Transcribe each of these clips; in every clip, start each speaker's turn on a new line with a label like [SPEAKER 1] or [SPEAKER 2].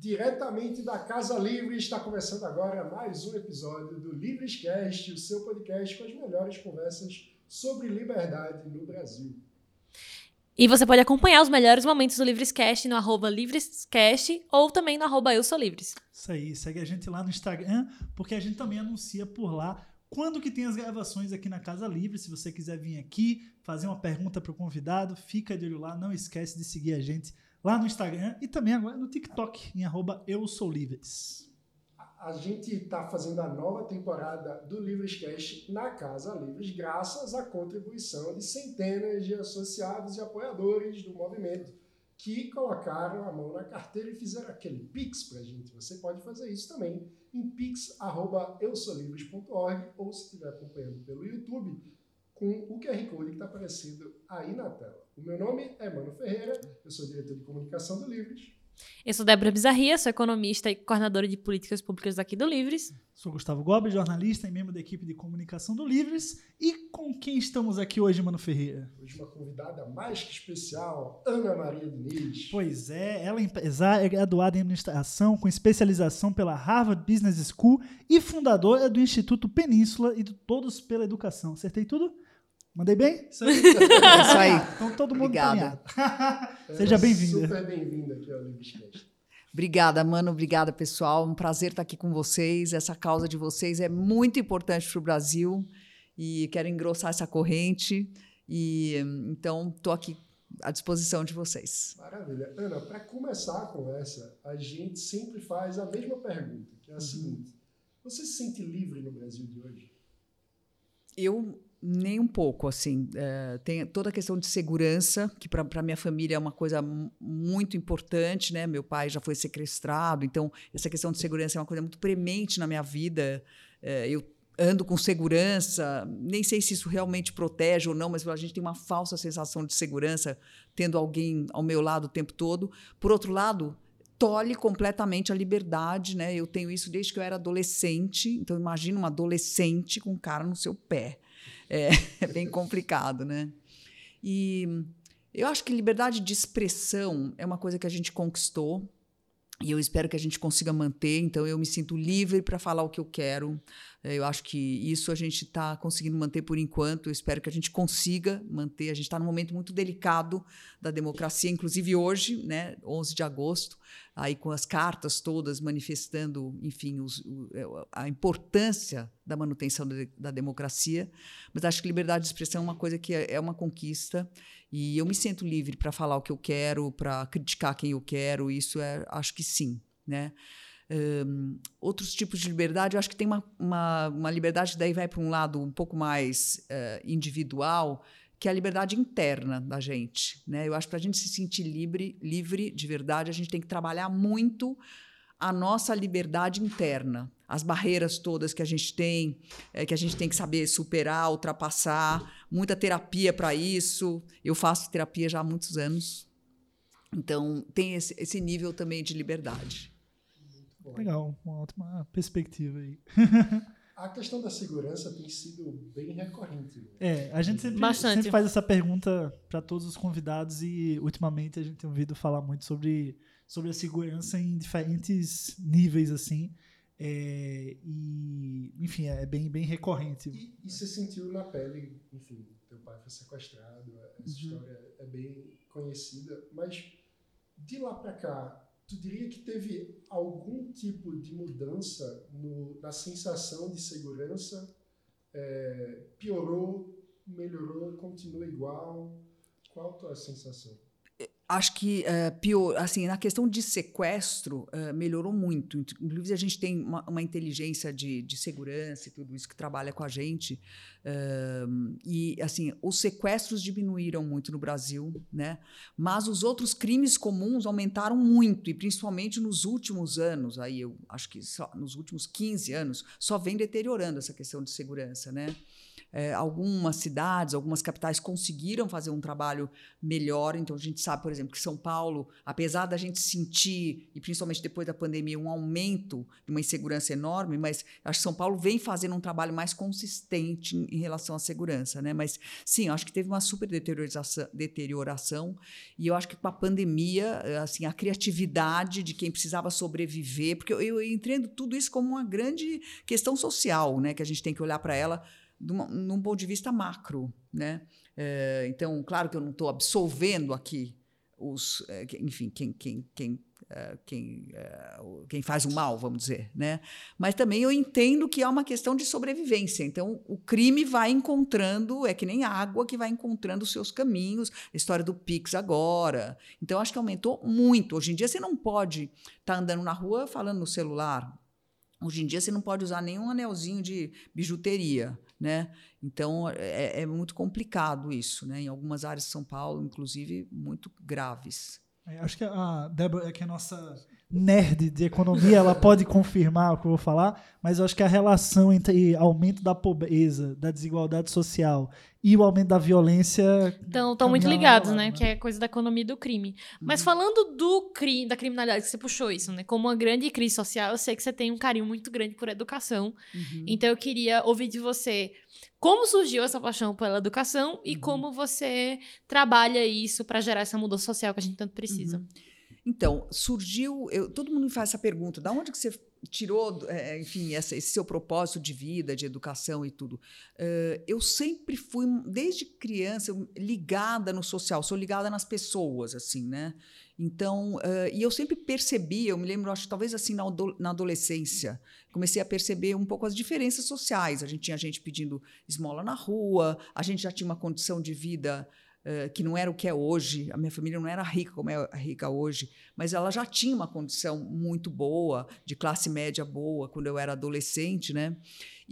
[SPEAKER 1] diretamente da Casa Livre. Está começando agora mais um episódio do Livrescast, o seu podcast com as melhores conversas sobre liberdade no Brasil.
[SPEAKER 2] E você pode acompanhar os melhores momentos do Livrescast no arroba Livrescast ou também no arroba Eu Sou Livres.
[SPEAKER 3] Isso aí, segue a gente lá no Instagram, porque a gente também anuncia por lá quando que tem as gravações aqui na Casa Livre. Se você quiser vir aqui fazer uma pergunta para o convidado, fica de olho lá, não esquece de seguir a gente lá no Instagram e também agora no TikTok, em arroba Eu Sou Livres.
[SPEAKER 1] A gente está fazendo a nova temporada do Livrescast na Casa Livres, graças à contribuição de centenas de associados e apoiadores do movimento que colocaram a mão na carteira e fizeram aquele Pix para a gente. Você pode fazer isso também em pix.eusolivres.org ou se estiver acompanhando pelo YouTube, com o QR Code que está aparecendo aí na tela. O meu nome é Mano Ferreira, eu sou diretor de comunicação do Livres
[SPEAKER 2] eu sou Débora Bizarria, sou economista e coordenadora de políticas públicas aqui do Livres.
[SPEAKER 3] Sou Gustavo Gobi, jornalista e membro da equipe de comunicação do Livres. E com quem estamos aqui hoje, Mano Ferreira?
[SPEAKER 1] Hoje uma convidada mais que especial, Ana Maria Diniz.
[SPEAKER 3] Pois é, ela é empresária, é graduada em administração com especialização pela Harvard Business School e fundadora do Instituto Península e do Todos pela Educação. Acertei tudo? Mandei bem?
[SPEAKER 4] Isso aí. É isso aí.
[SPEAKER 3] Então todo mundo
[SPEAKER 4] Obrigada.
[SPEAKER 3] Seja bem-vinda.
[SPEAKER 1] Super bem-vinda aqui ao Livrescast.
[SPEAKER 4] Obrigada, mano. Obrigada, pessoal. Um prazer estar aqui com vocês. Essa causa de vocês é muito importante para o Brasil e quero engrossar essa corrente. E então estou aqui à disposição de vocês.
[SPEAKER 1] Maravilha. Ana, para começar a conversa, a gente sempre faz a mesma pergunta, que é a uhum. seguinte: você se sente livre no Brasil de hoje?
[SPEAKER 4] Eu nem um pouco, assim. É, tem toda a questão de segurança, que para minha família é uma coisa muito importante, né? Meu pai já foi sequestrado, então essa questão de segurança é uma coisa muito premente na minha vida. É, eu ando com segurança, nem sei se isso realmente protege ou não, mas a gente tem uma falsa sensação de segurança tendo alguém ao meu lado o tempo todo. Por outro lado, tolhe completamente a liberdade, né? Eu tenho isso desde que eu era adolescente, então imagina uma adolescente com um cara no seu pé. É, é bem complicado, né? E eu acho que liberdade de expressão é uma coisa que a gente conquistou e eu espero que a gente consiga manter. Então, eu me sinto livre para falar o que eu quero. É, eu acho que isso a gente está conseguindo manter por enquanto. Eu espero que a gente consiga manter. A gente está num momento muito delicado da democracia, inclusive hoje, né, 11 de agosto, aí com as cartas todas manifestando, enfim, os, é, a importância da manutenção da, da democracia. Mas acho que liberdade de expressão é uma coisa que é, é uma conquista. E eu me sinto livre para falar o que eu quero, para criticar quem eu quero. Isso é, acho que sim, né? Um, outros tipos de liberdade, eu acho que tem uma, uma, uma liberdade daí vai para um lado um pouco mais uh, individual, que é a liberdade interna da gente. Né? Eu acho que para a gente se sentir livre, livre de verdade, a gente tem que trabalhar muito a nossa liberdade interna, as barreiras todas que a gente tem, é, que a gente tem que saber superar, ultrapassar, muita terapia para isso. Eu faço terapia já há muitos anos, então tem esse, esse nível também de liberdade.
[SPEAKER 3] Legal, uma ótima perspectiva aí.
[SPEAKER 1] a questão da segurança tem sido bem recorrente. Né?
[SPEAKER 3] É, a gente sempre, sempre faz essa pergunta para todos os convidados e ultimamente a gente tem ouvido falar muito sobre, sobre a segurança em diferentes níveis assim. É, e, enfim, é bem, bem recorrente.
[SPEAKER 1] E, e você sentiu na pele, enfim, teu pai foi sequestrado, essa uhum. história é bem conhecida, mas de lá para cá, tu diria que teve algum tipo de mudança no, na sensação de segurança? É, piorou, melhorou, continua igual? Qual a tua sensação?
[SPEAKER 4] Acho que uh, pior, assim, na questão de sequestro uh, melhorou muito. Inclusive a gente tem uma, uma, inteligência de, de segurança e tudo isso que trabalha com a gente. Uh, e assim, os sequestros diminuíram muito no Brasil, né? Mas os outros crimes comuns aumentaram muito e principalmente nos últimos anos. Aí eu acho que só nos últimos 15 anos só vem deteriorando essa questão de segurança, né? É, algumas cidades, algumas capitais conseguiram fazer um trabalho melhor. Então, a gente sabe, por exemplo, que São Paulo, apesar da gente sentir, e principalmente depois da pandemia, um aumento de uma insegurança enorme, mas acho que São Paulo vem fazendo um trabalho mais consistente em, em relação à segurança. Né? Mas, sim, acho que teve uma super deterioração, deterioração e eu acho que com a pandemia, assim, a criatividade de quem precisava sobreviver, porque eu, eu entendo tudo isso como uma grande questão social, né? que a gente tem que olhar para ela num ponto de vista macro, né? É, então, claro que eu não estou absolvendo aqui os, é, enfim, quem, quem, quem, é, quem, é, quem faz o mal, vamos dizer, né? Mas também eu entendo que é uma questão de sobrevivência. Então, o crime vai encontrando, é que nem água que vai encontrando os seus caminhos. A história do Pix agora. Então, acho que aumentou muito. Hoje em dia, você não pode estar tá andando na rua falando no celular. Hoje em dia, você não pode usar nenhum anelzinho de bijuteria né? Então é, é, muito complicado isso, né? Em algumas áreas de São Paulo, inclusive, muito graves.
[SPEAKER 3] É, acho que a Débora, é que a nossa nerd de economia, ela pode confirmar o que eu vou falar, mas eu acho que a relação entre aumento da pobreza, da desigualdade social e o aumento da violência.
[SPEAKER 2] Então, estão muito ligados, né? né? Que é coisa da economia e do crime. Mas uhum. falando do crime, da criminalidade, que você puxou isso, né? Como uma grande crise social, eu sei que você tem um carinho muito grande por educação. Uhum. Então, eu queria ouvir de você como surgiu essa paixão pela educação e uhum. como você trabalha isso para gerar essa mudança social que a gente tanto precisa. Uhum.
[SPEAKER 4] Então, surgiu. Eu, todo mundo me faz essa pergunta: da onde que você tirou, é, enfim, essa, esse seu propósito de vida, de educação e tudo? Uh, eu sempre fui, desde criança, ligada no social, sou ligada nas pessoas, assim, né? Então, uh, e eu sempre percebi, eu me lembro, acho talvez assim na, na adolescência, comecei a perceber um pouco as diferenças sociais. A gente tinha gente pedindo esmola na rua, a gente já tinha uma condição de vida Que não era o que é hoje. A minha família não era rica como é rica hoje, mas ela já tinha uma condição muito boa, de classe média boa, quando eu era adolescente, né?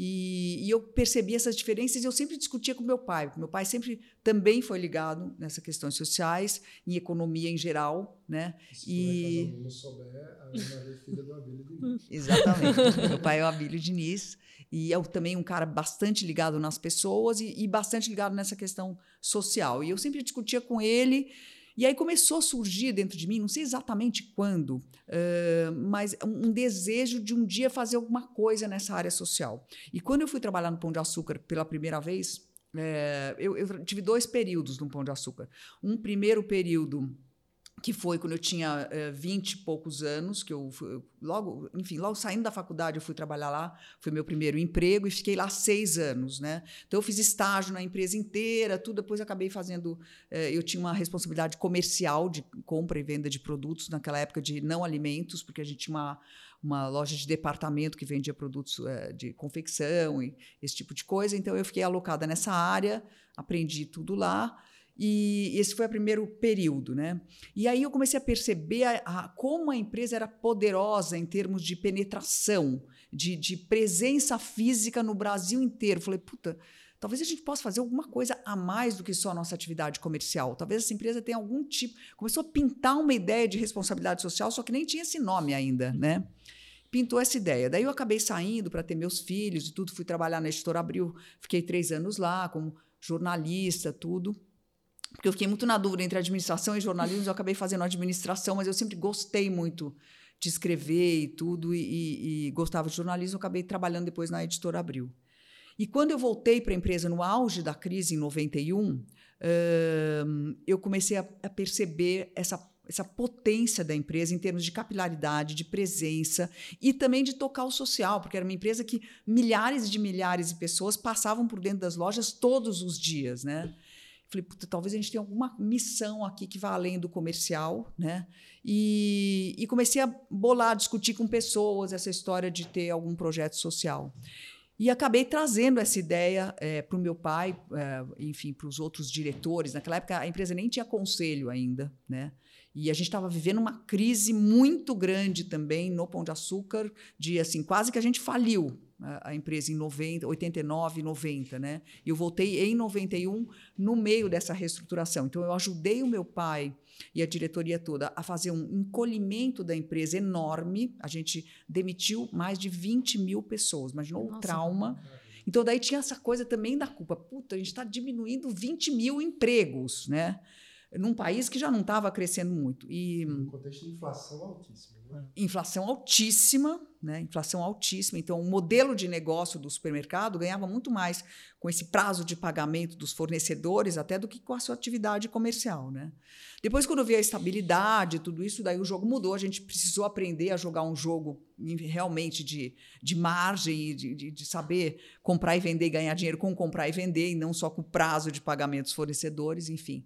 [SPEAKER 4] E, e, eu percebi essas diferenças e eu sempre discutia com meu pai, porque meu pai sempre também foi ligado nessas questões sociais, em economia em geral, né?
[SPEAKER 1] Se e não souber, a Ana é filha do Abílio Diniz.
[SPEAKER 4] Exatamente. meu pai é o Abílio Diniz e é também um cara bastante ligado nas pessoas e, e bastante ligado nessa questão social. E eu sempre discutia com ele e aí começou a surgir dentro de mim, não sei exatamente quando, uh, mas um desejo de um dia fazer alguma coisa nessa área social. E quando eu fui trabalhar no Pão de Açúcar pela primeira vez, é, eu, eu tive dois períodos no Pão de Açúcar. Um primeiro período que foi quando eu tinha eh, vinte e poucos anos, que eu logo, enfim, logo saindo da faculdade eu fui trabalhar lá, foi meu primeiro emprego e fiquei lá seis anos, né? Então eu fiz estágio na empresa inteira, tudo. Depois acabei fazendo, eh, eu tinha uma responsabilidade comercial de compra e venda de produtos naquela época de não alimentos, porque a gente tinha uma uma loja de departamento que vendia produtos eh, de confecção e esse tipo de coisa. Então eu fiquei alocada nessa área, aprendi tudo lá. E esse foi o primeiro período, né? E aí eu comecei a perceber a, a, como a empresa era poderosa em termos de penetração, de, de presença física no Brasil inteiro. Falei, puta, talvez a gente possa fazer alguma coisa a mais do que só a nossa atividade comercial. Talvez essa empresa tenha algum tipo. Começou a pintar uma ideia de responsabilidade social, só que nem tinha esse nome ainda, né? Pintou essa ideia. Daí eu acabei saindo para ter meus filhos e tudo. Fui trabalhar na Editora Abril, fiquei três anos lá como jornalista, tudo porque eu fiquei muito na dúvida entre administração e jornalismo, eu acabei fazendo administração, mas eu sempre gostei muito de escrever e tudo, e, e, e gostava de jornalismo, eu acabei trabalhando depois na Editora Abril. E quando eu voltei para a empresa no auge da crise, em 91, uh, eu comecei a, a perceber essa essa potência da empresa em termos de capilaridade, de presença e também de tocar o social, porque era uma empresa que milhares de milhares de pessoas passavam por dentro das lojas todos os dias, né? Falei, puta, talvez a gente tenha alguma missão aqui que vá além do comercial, né? E, e comecei a bolar, discutir com pessoas essa história de ter algum projeto social. E acabei trazendo essa ideia é, para o meu pai, é, enfim, para os outros diretores. Naquela época a empresa nem tinha conselho ainda, né? E a gente estava vivendo uma crise muito grande também no Pão de Açúcar, de assim, quase que a gente faliu a, a empresa em 90, 89, 90, né? E eu voltei em 91 no meio dessa reestruturação. Então eu ajudei o meu pai e a diretoria toda a fazer um encolhimento da empresa enorme. A gente demitiu mais de 20 mil pessoas. Imaginou Nossa, o trauma. Então, daí tinha essa coisa também da culpa. Puta, a gente está diminuindo 20 mil empregos, né? Num país que já não estava crescendo muito. E,
[SPEAKER 1] No contexto de inflação altíssima. Né?
[SPEAKER 4] inflação altíssima, né? Inflação altíssima. Então, o modelo de negócio do supermercado ganhava muito mais com esse prazo de pagamento dos fornecedores até do que com a sua atividade comercial, né? Depois, quando veio a estabilidade, tudo isso, daí o jogo mudou. A gente precisou aprender a jogar um jogo realmente de, de margem, de, de, de saber comprar e vender ganhar dinheiro com comprar e vender, e não só com prazo de pagamento dos fornecedores, enfim.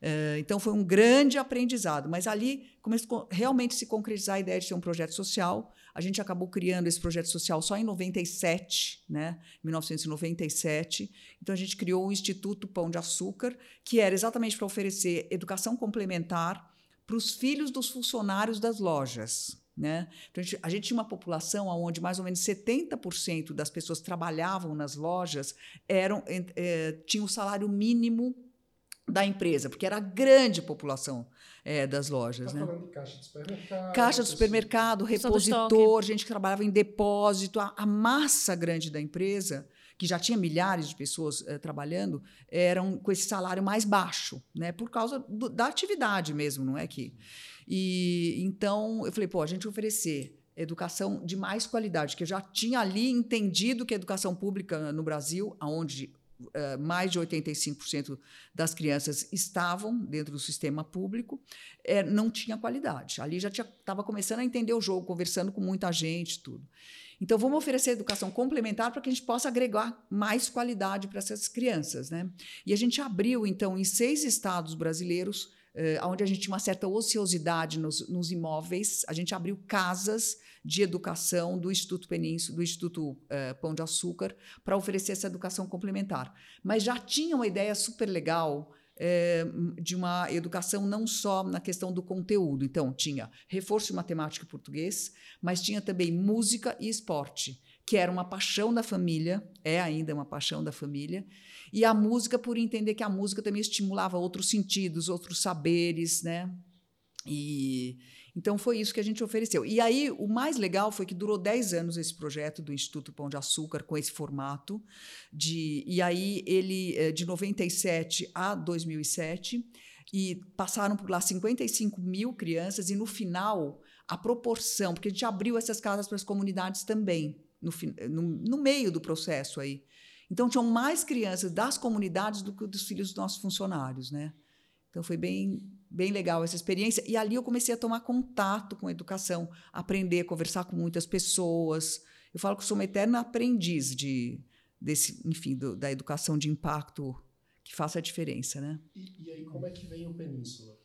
[SPEAKER 4] Eh, então foi um grande aprendizado, mas ali começou realmente se concretizar a ideia de ter um projeto social. A gente acabou criando esse projeto social só em 97, né? 1997. Então a gente criou o Instituto Pão de Açúcar, que era exatamente para oferecer educação complementar para os filhos dos funcionários das lojas. Né? Então, a, gente, a gente tinha uma população onde mais ou menos 70% das pessoas que trabalhavam nas lojas eram, eh, tinham o salário mínimo da empresa, porque era a grande população eh, das lojas.
[SPEAKER 1] Tá
[SPEAKER 4] né?
[SPEAKER 1] falando de caixa de supermercado.
[SPEAKER 4] Caixa de supermercado, repositor, gente que trabalhava em depósito, a, a massa grande da empresa, que já tinha milhares de pessoas eh, trabalhando, eram com esse salário mais baixo, né? Por causa do- da atividade mesmo, não é que. E então eu falei, pô, a gente oferecer educação de mais qualidade, que eu já tinha ali entendido que a educação pública no Brasil, aonde eh, mais de 85% das crianças estavam dentro do sistema público, eh, não tinha qualidade. Ali já estava começando a entender o jogo, conversando com muita gente, tudo. Então, vamos oferecer educação complementar para que a gente possa agregar mais qualidade para essas crianças. Né? E a gente abriu, então, em seis estados brasileiros, eh, onde a gente tinha uma certa ociosidade nos, nos imóveis, a gente abriu casas de educação do Instituto Península, do Instituto eh, Pão de Açúcar, para oferecer essa educação complementar. Mas já tinha uma ideia super legal eh, de uma educação não só na questão do conteúdo. Então, tinha reforço de matemática e português, mas tinha também música e esporte, que era uma paixão da família, é ainda uma paixão da família, e a música por entender que a música também estimulava outros sentidos, outros saberes, né? E então foi isso que a gente ofereceu. E aí o mais legal foi que durou 10 anos esse projeto do Instituto Pão de Açúcar com esse formato de e aí ele eh, de 97 a 2007 e passaram por lá 55 mil crianças e no final a proporção, porque a gente abriu essas casas para as comunidades também no, fin- no, no meio do processo aí. Então tinham mais crianças das comunidades do que dos filhos dos nossos funcionários, né? Então foi bem bem legal essa experiência e ali eu comecei a tomar contato com a educação, aprender, conversar com muitas pessoas. Eu falo que sou uma eterna aprendiz de desse, enfim, do- da educação de impacto que faça a diferença, né?
[SPEAKER 1] E, e aí, como é que vem o Península?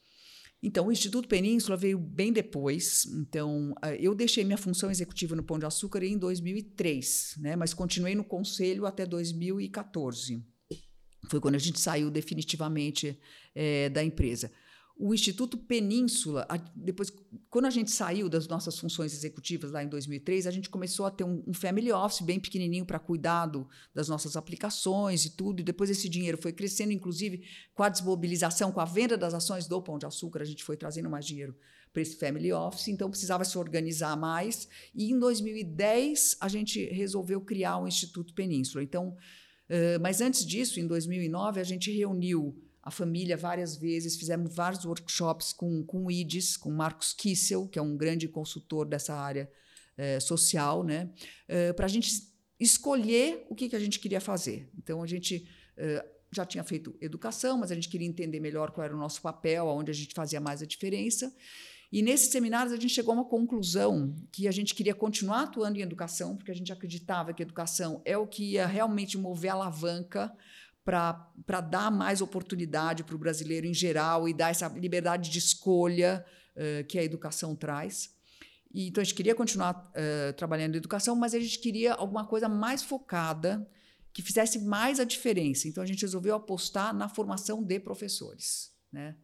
[SPEAKER 4] Então, o Instituto Península veio bem depois. Então, eu deixei minha função executiva no Pão de Açúcar em 2003, né? mas continuei no conselho até 2014. Foi quando a gente saiu definitivamente eh, da empresa. O Instituto Península, depois, quando a gente saiu das nossas funções executivas lá em 2003, a gente começou a ter um, um family office bem pequenininho para cuidar do- das nossas aplicações e tudo. E depois esse dinheiro foi crescendo, inclusive com a desmobilização, com a venda das ações do Pão de Açúcar, a gente foi trazendo mais dinheiro para esse family office, então precisava se organizar mais. E em 2010 a gente resolveu criar o Instituto Península. Então, eh, mas antes disso, em 2009, a gente reuniu a família várias vezes, fizemos vários workshops com, com o IDES, com Marcos Kissel, que é um grande consultor dessa área eh, social, né? para a gente escolher o que, que a gente queria fazer. Então, a gente eh, já tinha feito educação, mas a gente queria entender melhor qual era o nosso papel, aonde a gente fazia mais a diferença. E nesses seminários a gente chegou a uma conclusão que a gente queria continuar atuando em educação, porque a gente acreditava que educação é o que ia realmente mover a alavanca para dar mais oportunidade para o brasileiro em geral e dar essa liberdade de escolha eh, que a educação traz. E, então a gente queria continuar eh, trabalhando em educação, mas a gente queria alguma coisa mais focada, que fizesse mais a diferença. Então a gente resolveu apostar na formação de professores. Né?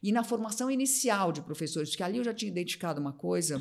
[SPEAKER 4] E na formação inicial de professores, porque ali eu já tinha identificado uma coisa,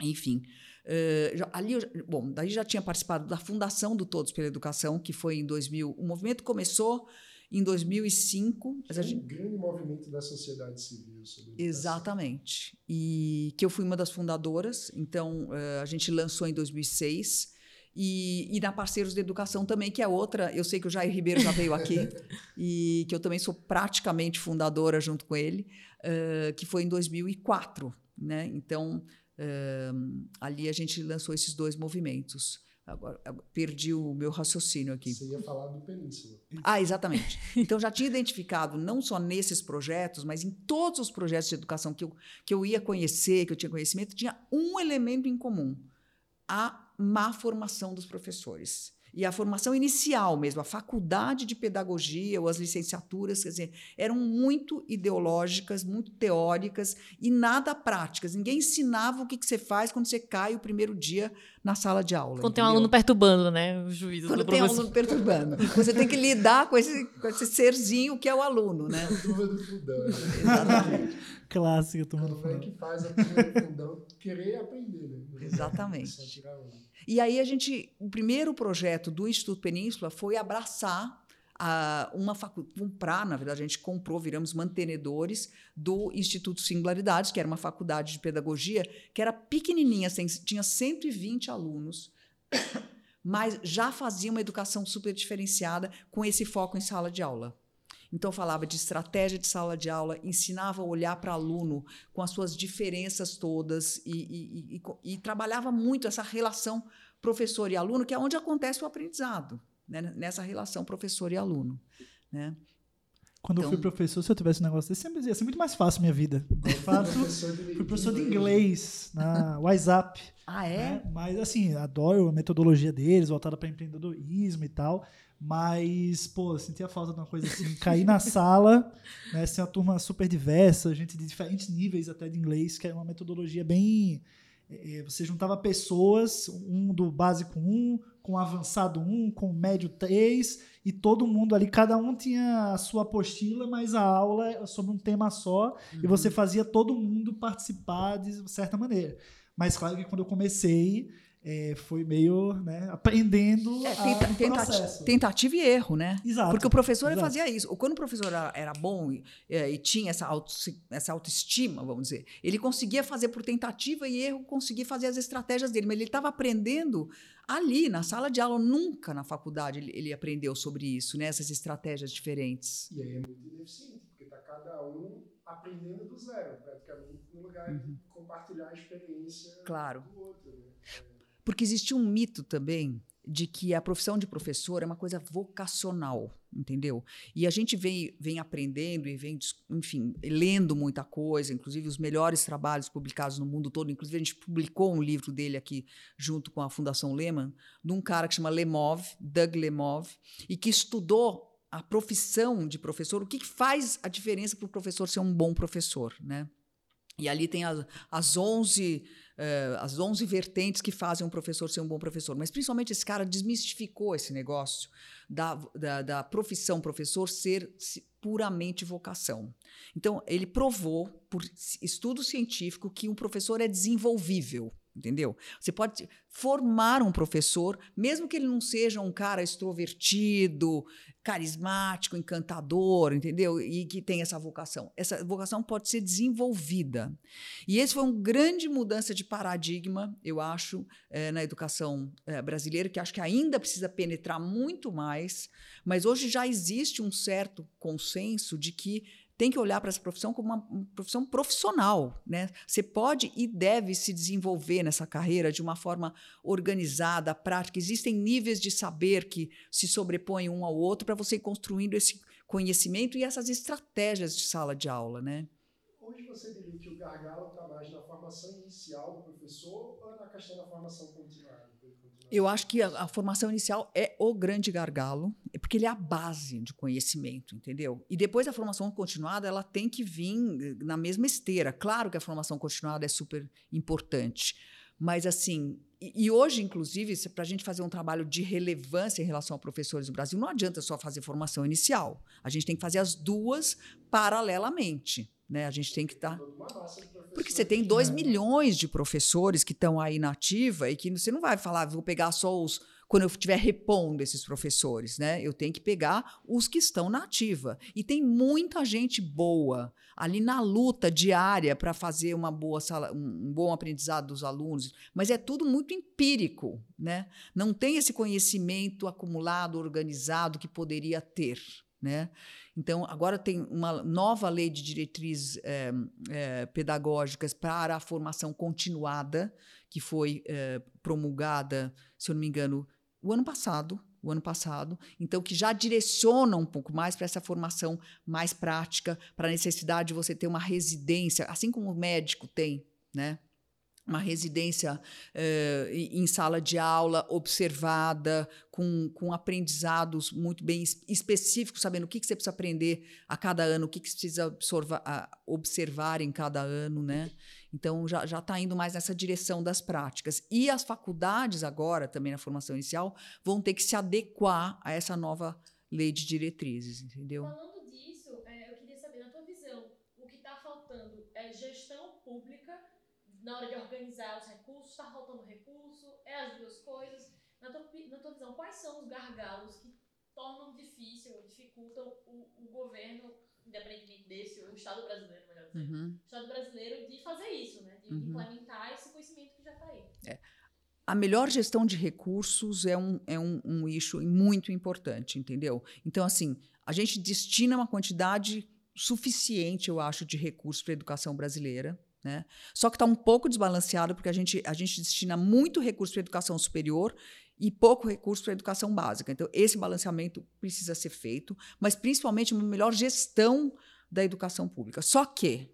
[SPEAKER 4] enfim. Eh, já- ali, eu bom, daí já tinha participado da fundação do Todos pela Educação, que foi em 2000. O movimento começou em 2005, mas gente,
[SPEAKER 1] um grande movimento da sociedade civil.
[SPEAKER 4] Exatamente. E que eu fui uma das fundadoras, então eh, a gente lançou em 2006 E, e, na Parceiros de Educação também, que é outra. Eu sei que o Jair Ribeiro já veio aqui, e que eu também sou praticamente fundadora junto com ele, uh, que foi em 2004. Né? Então, uh, ali a gente lançou esses dois movimentos. Agora, perdi o meu raciocínio aqui.
[SPEAKER 1] Você ia falar do Península.
[SPEAKER 4] Ah, exatamente. Então, já tinha identificado, não só nesses projetos, mas em todos os projetos de educação que eu, que eu ia conhecer, que eu tinha conhecimento, tinha um elemento em comum: a má formação dos professores. E a formação inicial mesmo, a faculdade de pedagogia ou as licenciaturas, quer dizer, eram muito ideológicas, muito teóricas e nada práticas. Ninguém ensinava o que, que você faz quando você cai o primeiro dia na sala de aula.
[SPEAKER 2] Quando entendeu? tem um aluno perturbando, né? O juízo
[SPEAKER 4] Quando tem um aluno perturbando. Você tem que lidar com esse, com esse serzinho que é o aluno, né?
[SPEAKER 1] turma do fundão. Né?
[SPEAKER 3] Exatamente. Clássica, turma do
[SPEAKER 1] fundão. Como é que faz a turma do fundão querer aprender, né?
[SPEAKER 4] Exatamente. E aí a gente, o primeiro projeto do Instituto Península foi abraçar a, uma faculdade, comprar, na verdade, a gente comprou, viramos mantenedores do Instituto Singularidades, que era uma faculdade de pedagogia, que era pequenininha, assim, tinha 120 alunos, mas já fazia uma educação super diferenciada com esse foco em sala de aula. Então, falava de estratégia de sala de aula, ensinava a olhar para aluno com as suas diferenças todas e, e, e, e, trabalhava muito essa relação professor e aluno, que é onde acontece o aprendizado, né? nessa relação professor e aluno. Né?
[SPEAKER 3] Quando então, eu fui então professor, se eu tivesse um negócio desse, sempre ia ser muito mais fácil a minha vida. De fato, fui professor de inglês na WhatsApp.
[SPEAKER 4] Ah, é?
[SPEAKER 3] Né? Mas, assim, adoro a metodologia deles, voltada para empreendedorismo e tal. Mas, pô, sentia falta de uma coisa assim, cair na sala, né, ser uma turma super diversa, gente de diferentes níveis até de inglês, que é uma metodologia bem. É, você juntava pessoas, um do básico 1, com avançado 1, com médio 3, e todo mundo ali, cada um tinha a sua apostila, mas a aula era sobre um tema só, uhum. e você fazia todo mundo participar de certa maneira. Mas claro que quando eu comecei, é, foi meio né, aprendendo é, tenta, a
[SPEAKER 4] tentati tentativa e erro, né?
[SPEAKER 3] Exato.
[SPEAKER 4] Porque o professor exato. fazia isso. Quando o professor era, era bom e, e, tinha essa, auto, essa autoestima, vamos dizer, ele conseguia fazer por tentativa e erro, conseguia fazer as estratégias dele, mas ele estava aprendendo ali, na sala de aula, nunca na faculdade ele, ele aprendeu sobre isso, né? essas estratégias diferentes.
[SPEAKER 1] E aí é muito ineficiente, porque está cada um aprendendo do zero, praticamente, no lugar uhum. de compartilhar a experiência
[SPEAKER 4] claro.
[SPEAKER 1] do outro. Né?
[SPEAKER 4] Porque existe um mito também de que a profissão de professor é uma coisa vocacional, entendeu? E a gente vem, vem aprendendo e vem, enfim, lendo muita coisa, inclusive os melhores trabalhos publicados no mundo todo. Inclusive, a gente publicou um livro dele aqui, junto com a Fundação Lehman, de um cara que chama Lemov, Doug Lemov, e que estudou a profissão de professor, o que, que faz a diferença para o professor ser um bom professor, né? E ali tem as, as 11 uh, as 11 vertentes que fazem um professor ser um bom professor. Mas, principalmente, esse cara desmistificou esse negócio da, da, da profissão professor ser puramente vocação. Então, ele provou, por estudo científico, que um professor é desenvolvível entendeu? Você pode formar um professor, mesmo que ele não seja um cara extrovertido, carismático, encantador, entendeu? E que tem essa vocação. Essa vocação pode ser desenvolvida. E esse foi uma grande mudança de paradigma, eu acho, é, na educação é, brasileira, que acho que ainda precisa penetrar muito mais, mas hoje já existe um certo consenso de que tem que olhar para essa profissão como uma profissão profissional. Né? Você pode e deve se desenvolver nessa carreira de uma forma organizada, prática. Existem níveis de saber que se sobrepõem um ao outro para você ir construindo esse conhecimento e essas estratégias de sala de aula. Né?
[SPEAKER 1] Onde você diria que o gargalo está mais na formação inicial do professor ou na questão da formação continuada?
[SPEAKER 4] Eu acho que a, a, formação inicial é o grande gargalo, é porque ele é a base de conhecimento, entendeu? E depois a formação continuada, ela tem que vir eh, na mesma esteira. Claro que a formação continuada é super importante, mas assim, e, e hoje, inclusive, para a gente fazer um trabalho de relevância em relação a professores no Brasil, não adianta só fazer formação inicial. A gente tem que fazer as duas paralelamente. Né? A gente tem que estar. Tá... Porque você tem 2 milhões de professores que estão aí na ativa e que você não vai falar, vou pegar só os quando eu estiver repondo esses professores, né? Eu tenho que pegar os que estão na ativa. E tem muita gente boa ali na luta diária para fazer uma boa sala, um bom aprendizado dos alunos, mas é tudo muito empírico, né? Não tem esse conhecimento acumulado, organizado que poderia ter, né? Então, agora tem uma nova lei de diretrizes é, é, pedagógicas para a formação continuada, que foi é, promulgada, se eu não me engano, o ano passado, o ano passado, então que já direciona um pouco mais para essa formação mais prática, para a necessidade de você ter uma residência, assim como o médico tem, né? Uma residência eh, em sala de aula observada, com, com aprendizados muito bem específicos, sabendo o que, que você precisa aprender a cada ano, o que, que você precisa observar, observar em cada ano, né? Então já está indo mais nessa direção das práticas. E as faculdades agora, também na formação inicial, vão ter que se adequar a essa nova lei de diretrizes, entendeu?
[SPEAKER 2] Falando disso, é, eu queria saber, na tua visão, o que está faltando é gestão pública na hora de organizar os recursos, está faltando recurso, é as duas coisas. Na tua, na tua visão, quais são os gargalos que tornam difícil, dificultam o, o governo, independentemente desse, o Estado brasileiro, melhor dizendo, uhum. o Estado brasileiro, de fazer isso, né? de uhum. implementar esse conhecimento que já está aí?
[SPEAKER 4] É. A melhor gestão de recursos é um, é um, um eixo muito importante, entendeu? Então, assim, a gente destina uma quantidade suficiente, eu acho, de recursos para a educação brasileira. Né? Só que está um pouco desbalanceado, porque a gente, a gente destina muito recurso para educação superior e pouco recurso para educação básica. Então, esse balanceamento precisa ser feito, mas principalmente uma melhor gestão da educação pública. Só que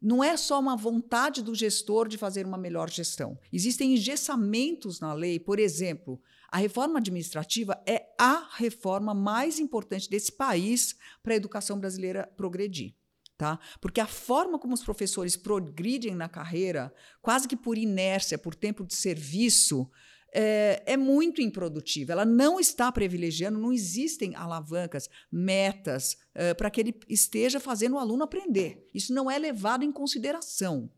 [SPEAKER 4] não é só uma vontade do gestor de fazer uma melhor gestão. Existem engessamentos na lei, por exemplo, a reforma administrativa é a reforma mais importante desse país para a educação brasileira progredir. Tá? Porque a forma como os professores progridem na carreira, quase que por inércia, por tempo de serviço, é, é, muito improdutiva. Ela não está privilegiando, não existem alavancas, metas é, para que ele esteja fazendo o aluno aprender. Isso não é levado em consideração.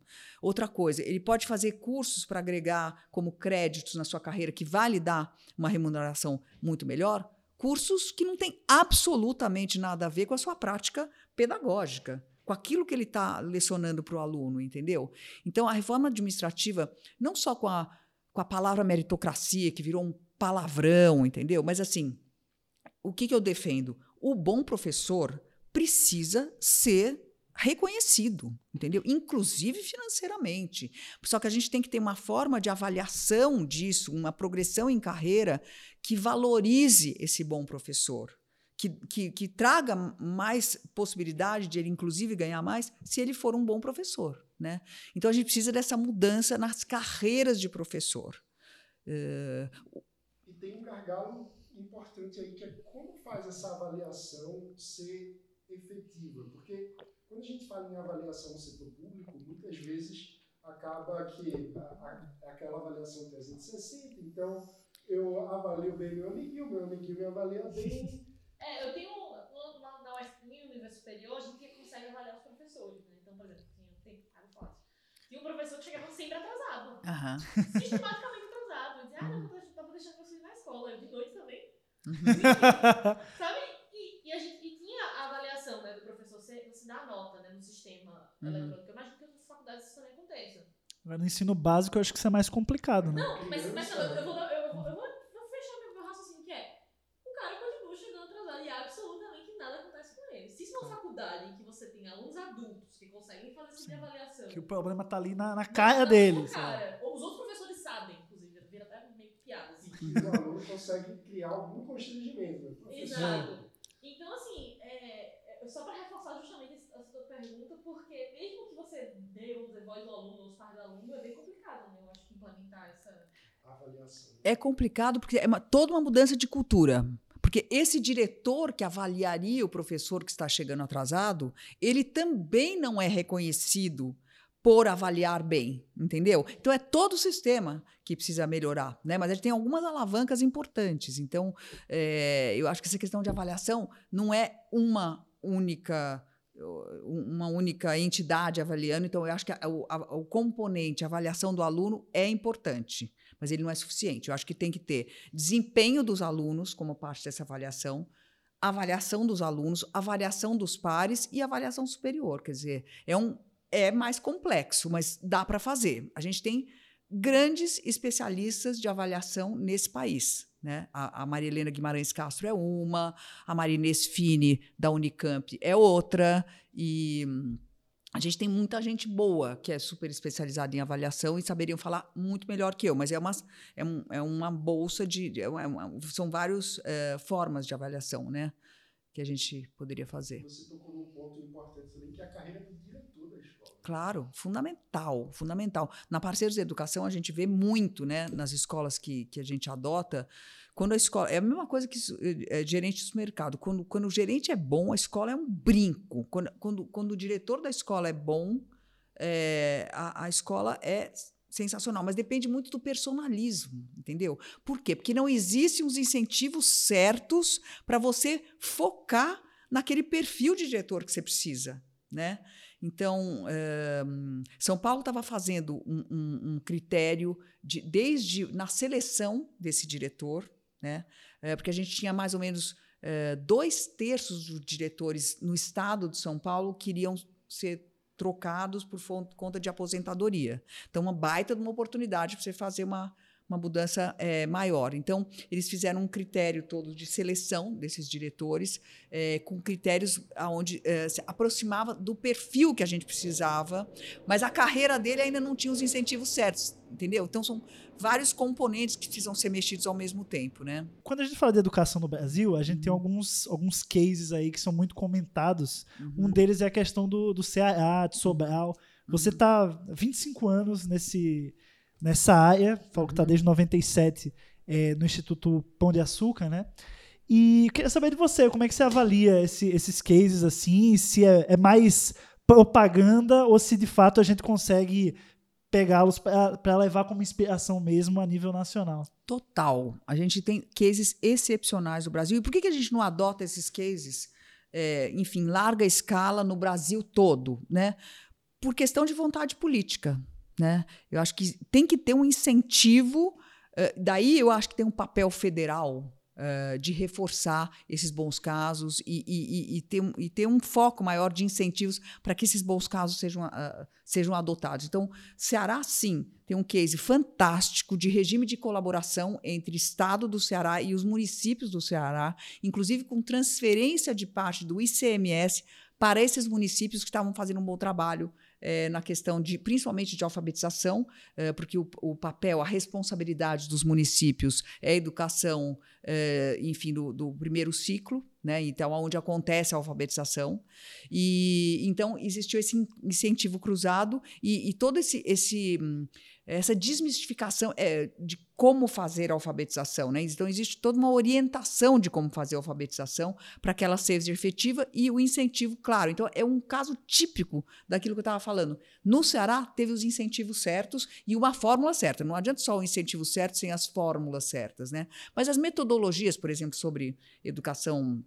[SPEAKER 4] Outra coisa, ele pode fazer cursos para agregar como créditos na sua carreira, que vai lhe dar uma remuneração muito melhor, cursos que não têm absolutamente nada a ver com a sua prática pedagógica com aquilo que ele está lecionando para o aluno, entendeu? Então, a reforma administrativa, não só com a, com a palavra meritocracia, que virou um palavrão, entendeu? Mas, assim, o que, que eu defendo? O bom professor precisa ser reconhecido, entendeu? Inclusive financeiramente. Só que a gente tem que ter uma forma de avaliação disso, uma progressão em carreira que valorize esse bom professor que, que, que, traga mais possibilidade de ele, inclusive, ganhar mais, se ele for um bom professor. Né? Então, a gente precisa dessa mudança nas carreiras de professor.
[SPEAKER 1] Uh... E tem um gargalo importante aí, que é como faz essa avaliação ser efetiva. Porque quando a gente fala em avaliação no setor público, muitas vezes acaba que a, a, aquela avaliação 360, então eu avalio bem meu amiguinho, meu amiguinho me avalia bem,
[SPEAKER 2] É, eu tenho. Na, na UFM, Universidade Superior, a gente consegue avaliar os professores, né? Então, por exemplo, tinha, tem, ah, fácil. Tinha um professor que chegava sempre atrasado.
[SPEAKER 4] Uhum.
[SPEAKER 2] Sistematicamente atrasado. Eu dizia, ah, não, eu tava deixando vocês na escola. Eu de noite também. Uhum. sabe? E, e, a gente, e tinha a avaliação né, do professor, você, você dá a nota né, no sistema uhum. eletrônico. Eu imagino que outras faculdades isso também aconteça.
[SPEAKER 3] Agora, no ensino básico, eu acho que isso é mais complicado, né?
[SPEAKER 2] Não, mas, mas eu, eu, vou, eu, eu, vou, eu vou fechar meu, meu raciocínio, que é o cara continua chegando atrasado e absolutamente nada acontece com ele. Se isso é uma tá. faculdade em que você tem alunos adultos que conseguem fazer essa tipo avaliação.
[SPEAKER 3] Que o problema tá ali na, na cara deles.
[SPEAKER 2] Cara, os outros professores sabem, inclusive, vira até meio piada. Assim.
[SPEAKER 1] E o aluno consegue criar algum constrangimento. Né?
[SPEAKER 2] Exato. Então, assim, é, é só para reforçar justamente essa tua pergunta, porque mesmo que você dê, dizer, voz do aluno, os pais do aluno, é bem complicado, né? Eu acho que implementar essa
[SPEAKER 1] avaliação.
[SPEAKER 4] É complicado porque é uma, toda uma mudança de cultura. Porque esse diretor que avaliaria o professor que está chegando atrasado, ele também não é reconhecido por avaliar bem, entendeu? Então é todo o sistema que precisa melhorar, né? Mas ele tem algumas alavancas importantes. Então é, eu acho que essa questão de avaliação não é uma única uma única entidade avaliando. Então eu acho que a, a, o componente a avaliação do aluno é importante mas ele não é suficiente. Eu acho que tem que ter desempenho dos alunos como parte dessa avaliação, avaliação dos alunos, avaliação dos pares e avaliação superior. Quer dizer, é, um, é mais complexo, mas dá para fazer. A gente tem grandes especialistas de avaliação nesse país. Né? A, a Maria Helena Guimarães Castro é uma, a Marinês Fini, da Unicamp, é outra, e a gente tem muita gente boa que é super especializada em avaliação e saberiam falar muito melhor que eu, mas é uma, é, um, é uma bolsa de. É uma, são várias é, formas de avaliação né, que a gente poderia fazer.
[SPEAKER 1] Você tocou num ponto importante também, que é a carreira do diretor da escola.
[SPEAKER 4] Claro, fundamental, fundamental. Na Parceiros de Educação, a gente vê muito né, nas escolas que, que a gente adota quando a escola. É a mesma coisa que é, gerente do mercado. Quando, quando o gerente é bom, a escola é um brinco. Quando, quando, quando o diretor da escola é bom, é, a, a escola é sensacional, mas depende muito do personalismo, entendeu? Por quê? Porque não existem os incentivos certos para você focar naquele perfil de diretor que você precisa, né? Então, é, São Paulo estava fazendo um, um, um critério de, desde na seleção desse diretor, né? É, porque a gente tinha mais ou menos é, dois terços dos diretores no estado de São Paulo queriam ser trocados por conta de aposentadoria. Então, uma baita de uma oportunidade para você fazer uma, uma mudança é, maior. Então, eles fizeram um critério todo de seleção desses diretores, é, com critérios onde é, se aproximava do perfil que a gente precisava, mas a carreira dele ainda não tinha os incentivos certos, entendeu? Então, são vários componentes que precisam ser mexidos ao mesmo tempo, né?
[SPEAKER 3] Quando a gente fala de educação no Brasil, a gente uhum. tem alguns, alguns cases aí que são muito comentados. Uhum. Um deles é a questão do, do CAA, de Sobral. Você está uhum. 25 anos nesse, nessa área, falou que está uhum. desde 97 é, no Instituto Pão de Açúcar, né? E queria saber de você, como é que você avalia esse, esses cases assim, se é, é mais propaganda ou se de fato a gente consegue pegá-los para levar como inspiração mesmo a nível nacional.
[SPEAKER 4] Total. A gente tem cases excepcionais no Brasil. E por que, que a gente não adota esses cases, é, enfim, larga escala no Brasil todo? Né? Por questão de vontade política. Né? Eu acho que tem que ter um incentivo. Uh, daí eu acho que tem um papel federal Uh, de reforçar esses bons casos e, e, e, ter, e, ter, um foco maior de incentivos para que esses bons casos sejam, uh, sejam adotados. Então, Ceará, sim, tem um case fantástico de regime de colaboração entre Estado do Ceará e os municípios do Ceará, inclusive com transferência de parte do ICMS para esses municípios que estavam fazendo um bom trabalho é, na questão de, principalmente de alfabetização, é, porque o, o, papel, a responsabilidade dos municípios é a educação, é, enfim, do, do, primeiro ciclo, né? Então, onde acontece a alfabetização. E então existiu esse incentivo cruzado e, e todo esse, esse essa desmistificação é, de como fazer a alfabetização. Né? Então, existe toda uma orientação de como fazer a alfabetização para que ela seja efetiva e o incentivo, claro. Então, é um caso típico daquilo que eu estava falando. No Ceará, teve os incentivos certos e uma fórmula certa. Não adianta só o incentivo certo sem as fórmulas certas. Né? Mas as metodologias, por exemplo, sobre educação,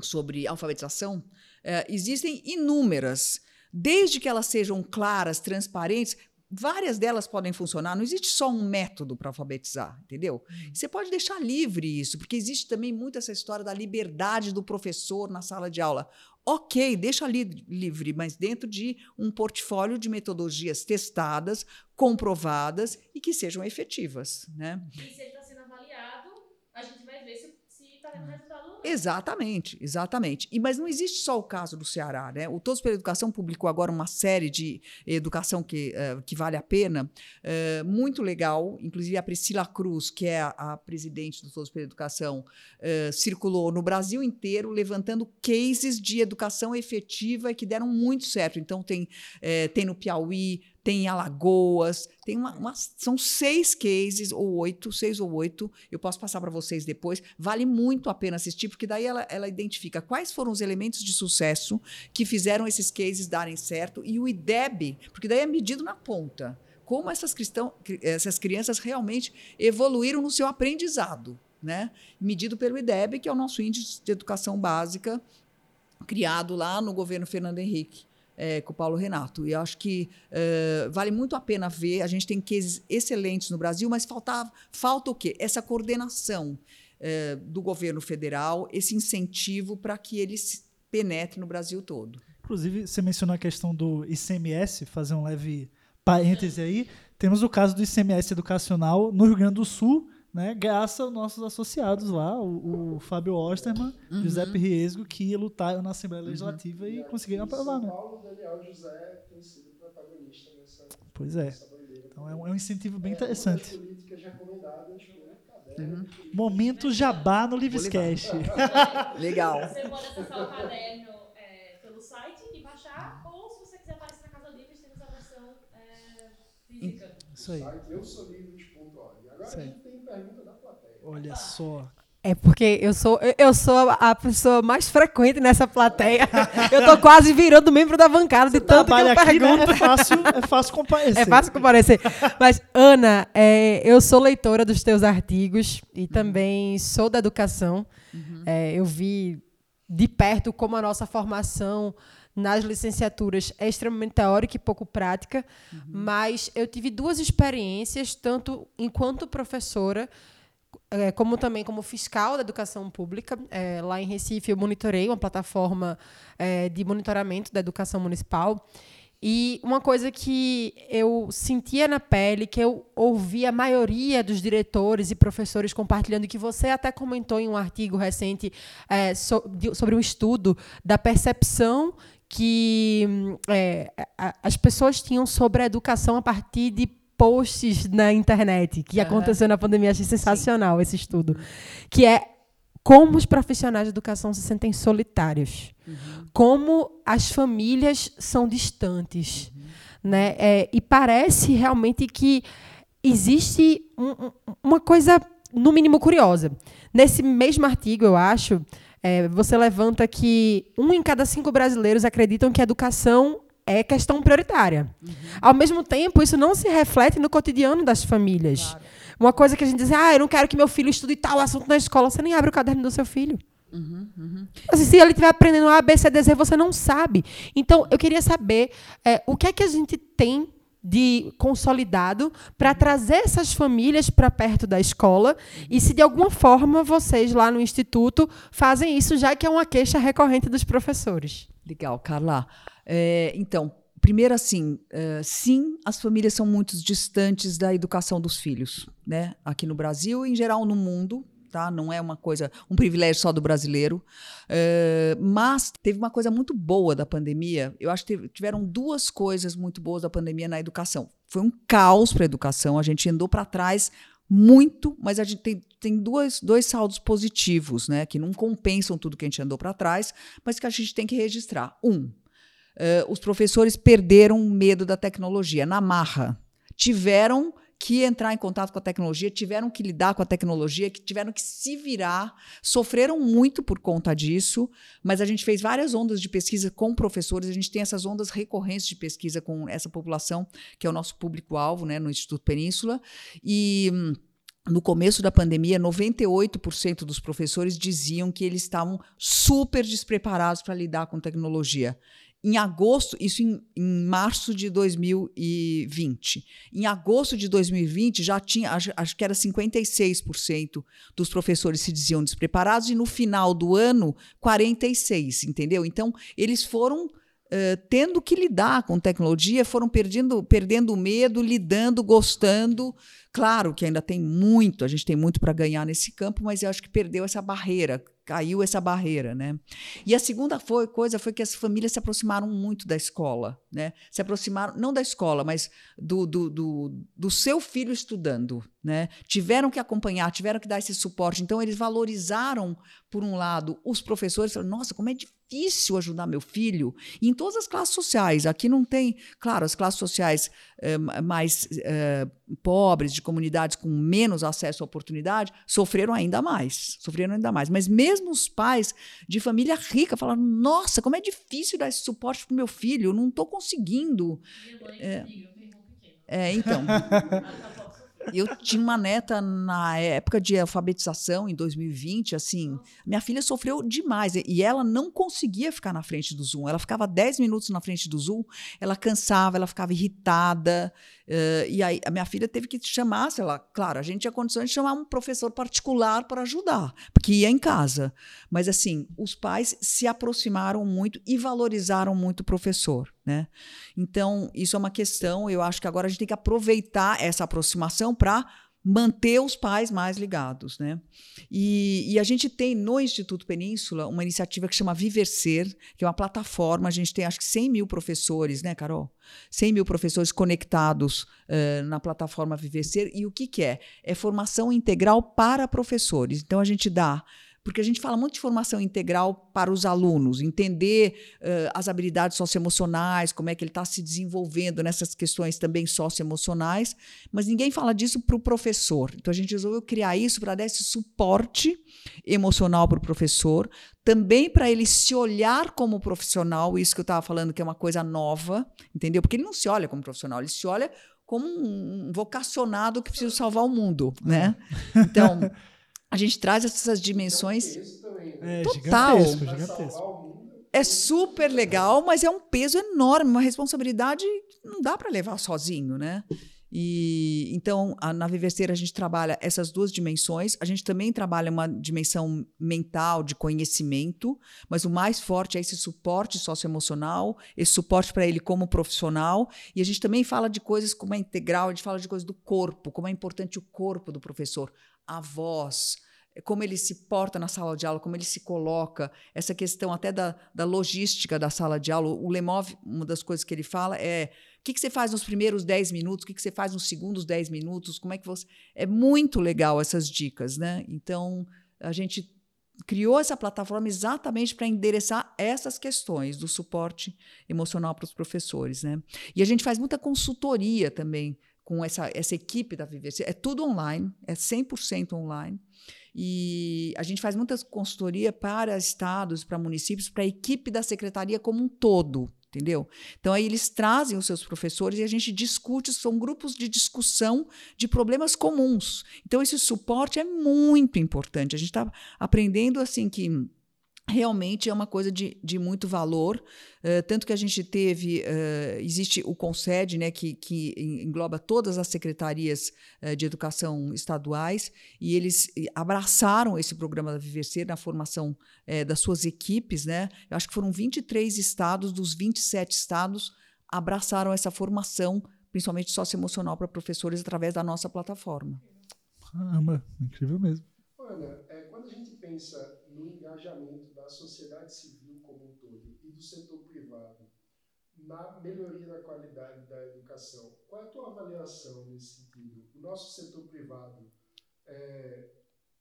[SPEAKER 4] sobre alfabetização, é, existem inúmeras desde que elas sejam claras, transparentes, várias delas podem funcionar. Não existe só um método para alfabetizar, entendeu? Uhum. Você pode deixar livre isso, porque existe também muito essa história da liberdade do professor na sala de aula. Ok, deixa ali livre, mas dentro de um portfólio de metodologias testadas, comprovadas e que sejam efetivas, né?
[SPEAKER 2] E se ele está sendo avaliado, a gente vai ver se está tendo resultado
[SPEAKER 4] Exatamente, exatamente. E, mas não existe só o caso do Ceará. Né? O Todos pela Educação publicou agora uma série de educação que, uh, que vale a pena, uh, muito legal. Inclusive, a Priscila Cruz, que é a, a presidente do Todos pela Educação, uh, circulou no Brasil inteiro levantando cases de educação efetiva que deram muito certo. Então, tem, tem no Piauí, tem em Alagoas, tem uma, uma, são seis cases, ou oito, seis ou oito, eu posso passar para vocês depois. Vale muito a pena assistir, porque daí ela, ela identifica quais foram os elementos de sucesso que fizeram esses cases darem certo, e o IDEB, porque daí é medido na ponta. Como essas, cristão, essas crianças realmente evoluíram no seu aprendizado, né? medido pelo IDEB, que é o nosso índice de educação básica, criado lá no governo Fernando Henrique é, com o Paulo Renato. E acho que uh, vale muito a pena ver. A gente tem cases excelentes no Brasil, mas falta, falta o quê? Essa coordenação uh, do governo federal, esse incentivo para que ele penetre no Brasil todo.
[SPEAKER 3] Inclusive, você mencionou a questão do ICMS, fazer um leve parêntese aí. Temos o caso do ICMS educacional no Rio Grande do Sul, né, graças aos nossos associados lá, o, o Fábio Osterman, uhum. Giuseppe Riesgo, que lutaram na Assembleia uhum. Legislativa uhum. e, e conseguiram aprovar. Né?
[SPEAKER 1] Paulo Daniel José tem sido protagonista nessa
[SPEAKER 3] Pois é. Então é um, é um incentivo bem é, interessante.
[SPEAKER 1] políticas recomendadas
[SPEAKER 3] Uhum. Momento jabá no Livescast.
[SPEAKER 4] Legal.
[SPEAKER 2] Você pode acessar o caderno é, pelo site e baixar, ou se você quiser aparecer na Casa Livres, temos a versão é, física.
[SPEAKER 3] Isso aí.
[SPEAKER 1] Eu sou livres.org. Agora Pergunta da plateia.
[SPEAKER 3] Olha só.
[SPEAKER 5] É porque eu sou, eu sou a pessoa mais frequente nessa plateia. eu tô quase virando membro da bancada de tanto que eu aqui, pergunto.
[SPEAKER 3] Né? É, fácil, é fácil comparecer.
[SPEAKER 5] É fácil comparecer. Mas, Ana, é, eu sou leitora dos teus artigos e uhum. também sou da educação. Uhum. É, eu vi de perto como a nossa formação nas licenciaturas é extremamente teórica e pouco prática, uhum. mas eu tive duas experiências, tanto enquanto professora, é, como também como fiscal da educação pública. É, lá em Recife, eu monitorei uma plataforma é, de monitoramento da educação municipal. E uma coisa que eu sentia na pele, que eu ouvi a maioria dos diretores e professores compartilhando, que você até comentou em um artigo recente é, so, de, sobre um estudo da percepção que é, as pessoas tinham sobre a educação a partir de posts na internet que uhum. aconteceu na pandemia. Achei sensacional Sim. esse estudo. Que é como os profissionais de educação se sentem solitários. Uhum. Como as famílias são distantes. Uhum. Né? É, e parece realmente que existe um, uma coisa, no mínimo, curiosa. Nesse mesmo artigo, eu acho, é, você levanta que um em cada cinco brasileiros acreditam que a educação é questão prioritária. Uhum. Ao mesmo tempo, isso não se reflete no cotidiano das famílias. Claro. Uma coisa que a gente diz, ah, eu não quero que meu filho estude tal assunto na escola, você nem abre o caderno do seu filho. Uhum, uhum. Assim, se ele estiver aprendendo A, B, C, D, Z, você não sabe. Então, eu queria saber é, o que é que a gente tem de consolidado para trazer essas famílias para perto da escola e se de alguma forma vocês lá no instituto fazem isso já que é uma queixa recorrente dos professores.
[SPEAKER 4] Legal, Carla. É, então, primeiro assim, uh, sim, as famílias são muito distantes da educação dos filhos, né? Aqui no Brasil e em geral no mundo, tá? Não é uma coisa, um privilégio só do brasileiro. Uh, mas teve uma coisa muito boa da pandemia. Eu acho que tiveram duas coisas muito boas da pandemia na educação. Foi um caos para a educação. A gente andou para trás muito, mas a gente tem, tem dois, dois saldos positivos, né? Que não compensam tudo que a gente andou para trás, mas que a gente tem que registrar. Um, uh, os professores perderam o medo da tecnologia na marra. Tiveram que entrar em contato com a tecnologia, tiveram que lidar com a tecnologia, que tiveram que se virar, sofreram muito por conta disso, mas a gente fez várias ondas de pesquisa com professores, a gente tem essas ondas recorrentes de pesquisa com essa população, que é o nosso público-alvo, né, no Instituto Península, e no começo da pandemia, 98% dos professores diziam que eles estavam super despreparados para lidar com tecnologia. Em agosto, isso em, em, março de 2020. Em agosto de 2020, já tinha, acho, acho que era 56% dos professores se diziam despreparados, e no final do ano, 46%, entendeu? Então, eles foram. Tendo que lidar com tecnologia, foram perdendo, perdendo o medo, lidando, gostando. Claro que ainda tem muito, a gente tem muito para ganhar nesse campo, mas eu acho que perdeu essa barreira caiu essa barreira, né? E a segunda foi, coisa foi que as famílias se aproximaram muito da escola, né? Se aproximaram não da escola, mas do, do, do, do seu filho estudando, né? Tiveram que acompanhar, tiveram que dar esse suporte. Então eles valorizaram, por um lado, os professores. Falaram, Nossa, como é difícil ajudar meu filho. Em todas as classes sociais. Aqui não tem, claro, as classes sociais eh, mais eh, pobres, de comunidades com menos acesso à oportunidade, sofreram ainda mais, sofreram ainda mais. Mas mesmo os pais de família rica falaram: Nossa, como é difícil dar esse suporte para o meu filho, eu não estou conseguindo.
[SPEAKER 2] Minha mãe é,
[SPEAKER 4] é, então. Eu tinha uma neta na época de alfabetização, em 2020, assim, minha filha sofreu demais e ela não conseguia ficar na frente do Zoom. Ela ficava 10 minutos na frente do Zoom, ela cansava, ela ficava irritada. Uh, e aí a minha filha teve que chamar, sei lá, claro, a gente tinha condições de chamar um professor particular para ajudar, porque ia em casa. Mas assim, os pais se aproximaram muito e valorizaram muito o professor, né? Então, isso é uma questão, eu acho que agora a gente tem que aproveitar essa aproximação para manter os pais mais ligados. Né? E, e, a gente tem no Instituto Península uma iniciativa que chama Viver Ser, que é uma plataforma, a gente tem acho que 100 mil professores, né, Carol? 100 mil professores conectados uh, na plataforma Viver Ser. E o que, que é? É formação integral para professores. Então a gente dá porque a gente fala muito de formação integral para os alunos, entender uh, as habilidades socioemocionais, como é que ele está se desenvolvendo nessas questões também socioemocionais, mas ninguém fala disso para o professor. Então a gente resolveu criar isso para dar esse suporte emocional para o professor, também para ele se olhar como profissional, isso que eu estava falando que é uma coisa nova, entendeu? Porque ele não se olha como profissional, ele se olha como um vocacionado que precisa salvar o mundo, né? Então a gente traz essas dimensões.
[SPEAKER 3] É,
[SPEAKER 4] total.
[SPEAKER 3] Gigantesco, gigantesco.
[SPEAKER 4] É super legal, mas é um peso enorme, uma responsabilidade não dá para levar sozinho, né? E então, a, na Viverseira a gente trabalha essas duas dimensões. A gente também trabalha uma dimensão mental de conhecimento, mas o mais forte é esse suporte socioemocional, esse suporte para ele como profissional. E a gente também fala de coisas como a integral, a gente fala de coisas do corpo, como é importante o corpo do professor, a voz, como ele se porta na sala de aula, como ele se coloca, essa questão até da, da logística da sala de aula. O Lemov, uma das coisas que ele fala é o que, que você faz nos primeiros 10 minutos, o que, que você faz nos segundos 10 minutos, como é que você. É muito legal essas dicas, né? Então, a gente criou essa plataforma exatamente para endereçar essas questões do suporte emocional para os professores, né? E a gente faz muita consultoria também com essa, essa equipe da Viver. É tudo online, é 100% online. E a gente faz muitas consultoria para estados, para municípios, para a equipe da secretaria como um todo, entendeu? Então aí eles trazem os seus professores e a gente discute, são grupos de discussão de problemas comuns. Então esse suporte é muito importante. A gente está aprendendo assim que realmente é uma coisa de, de muito valor, uh, tanto que a gente teve, uh, existe o CONSED, né, que, que engloba todas as secretarias uh, de educação estaduais, e eles abraçaram esse programa da Viverser na formação das suas equipes, né, eu acho que foram 23 estados, dos 27 estados, abraçaram essa formação, principalmente socioemocional para professores, através da nossa plataforma.
[SPEAKER 3] Caramba, incrível mesmo.
[SPEAKER 1] Ana, é, quando a gente pensa no engajamento da sociedade civil como um todo e do setor privado na melhoria da qualidade da educação. Qual é a tua avaliação nesse sentido? O nosso setor privado está é,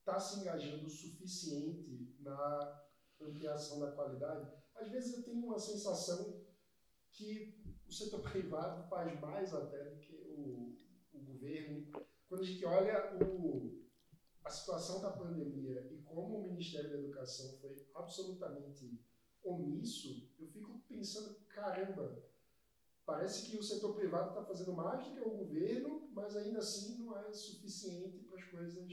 [SPEAKER 1] tá se engajando o suficiente na ampliação da qualidade? Às vezes eu tenho uma sensação que o setor privado faz mais até do que o, o governo. Quando a gente olha o, a situação da pandemia e como o Ministério da Educação foi absolutamente omisso, eu fico pensando, caramba, parece que o setor privado está fazendo mais do que o governo, mas ainda assim não é suficiente para as coisas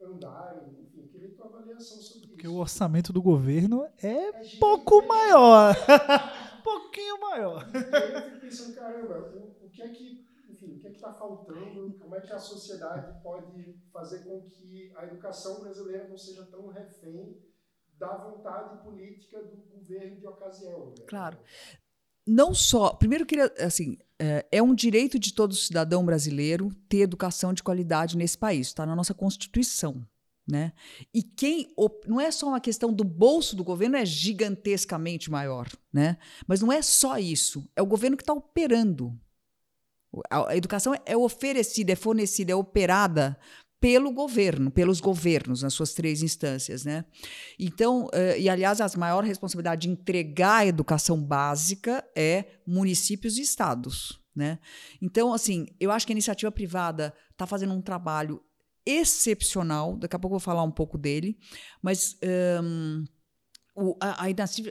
[SPEAKER 1] andarem, enfim, queria tua avaliação sobre
[SPEAKER 3] Porque
[SPEAKER 1] isso.
[SPEAKER 3] o orçamento do governo é,
[SPEAKER 1] É
[SPEAKER 3] pouco
[SPEAKER 1] gigante.
[SPEAKER 3] maior. pouquinho maior.
[SPEAKER 1] E aí eu fico pensando, caramba, o, o que é que, enfim, o que é está faltando? Como é que a sociedade pode fazer com que a educação brasileira não seja tão refém da vontade política do governo de ocasião? né?
[SPEAKER 4] Claro. Não só. Primeiro, eu queria. Assim, é, é um direito de todo cidadão brasileiro ter educação de qualidade nesse país. Está na nossa Constituição. Né? E quem. Não é só uma questão do bolso do governo, é gigantescamente maior. Né? Mas não é só isso. É o governo que está operando. A, educação é oferecida, é fornecida, é operada pelo governo, pelos governos, nas suas três instâncias. Né? Então, eh, e aliás, a maior responsabilidade de entregar a educação básica é municípios e estados. Né? Então, assim, eu acho que a iniciativa privada está fazendo um trabalho excepcional. Daqui a pouco eu vou falar um pouco dele, mas o- a, a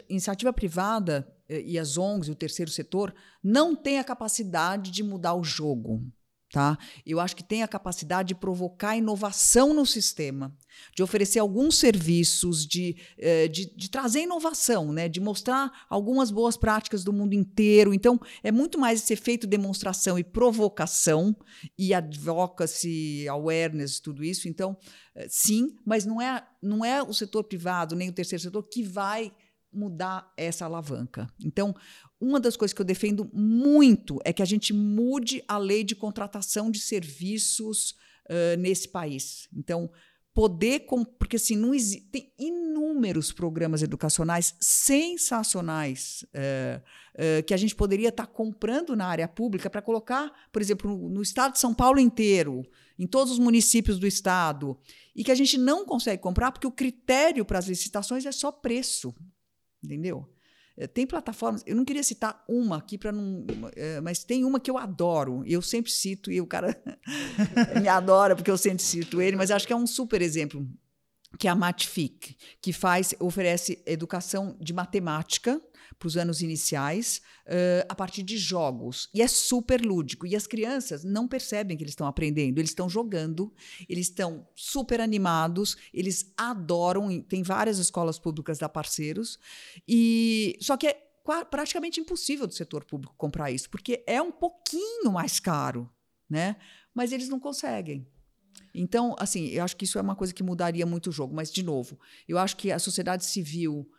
[SPEAKER 4] iniciativa, privada e as ONGs, o terceiro setor, não tem a capacidade de mudar o jogo. Tá? Eu acho que tem a capacidade de provocar inovação no sistema, de oferecer alguns serviços, de, eh, de, de, trazer inovação, né? de mostrar algumas boas práticas do mundo inteiro. Então, é muito mais esse efeito demonstração e provocação e advocacy, awareness, tudo isso. Então, eh, sim, mas não é, não é o setor privado nem o terceiro setor que vai mudar essa alavanca. Então, uma das coisas que eu defendo muito é que a gente mude a lei de contratação de serviços uh, nesse país. Então, poder. Porque assim, não existe, tem inúmeros programas educacionais sensacionais uh, uh, que a gente poderia estar tá comprando na área pública para colocar, por exemplo, no, no estado de São Paulo inteiro, em todos os municípios do estado, e que a gente não consegue comprar porque o critério para as licitações é só preço. Entendeu? Eh, tem plataformas, eu não queria citar uma aqui para não, é, mas tem uma que eu adoro, eu sempre cito, e o cara me adora porque eu sempre cito ele, mas acho que é um super exemplo, que é a Matfic, que faz, oferece educação de matemática para os anos iniciais uh, a partir de jogos. E é super lúdico. E as crianças não percebem que eles estão aprendendo, eles estão jogando, eles estão super animados, eles adoram. Tem várias escolas públicas da parceiros. E só que é praticamente impossível do setor público comprar isso, porque é um pouquinho mais caro, né? Mas eles não conseguem. Então, assim, eu acho que isso é uma coisa que mudaria muito o jogo. Mas, de novo, eu acho que a sociedade civil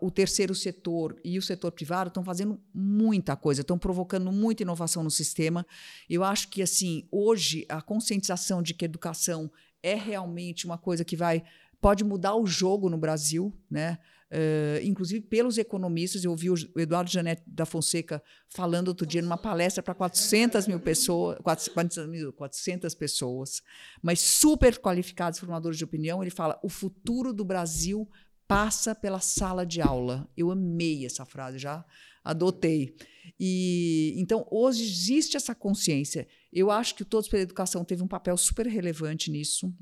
[SPEAKER 4] o terceiro setor e o setor privado estão fazendo muita coisa, estão provocando muita inovação no sistema. Eu acho que assim hoje a conscientização de que educação é realmente uma coisa que vai pode mudar o jogo no Brasil, né? Uh, inclusive pelos economistas, eu ouvi o Eduardo Janete da Fonseca falando outro dia numa palestra para 400 mil pessoas, 400, 400 pessoas, mas super qualificados formadores de opinião. Ele fala: o futuro do Brasil passa pela sala de aula. Eu amei essa frase, já adotei. E então hoje existe essa consciência. Eu acho que o Todos pela Educação teve um papel super relevante nisso.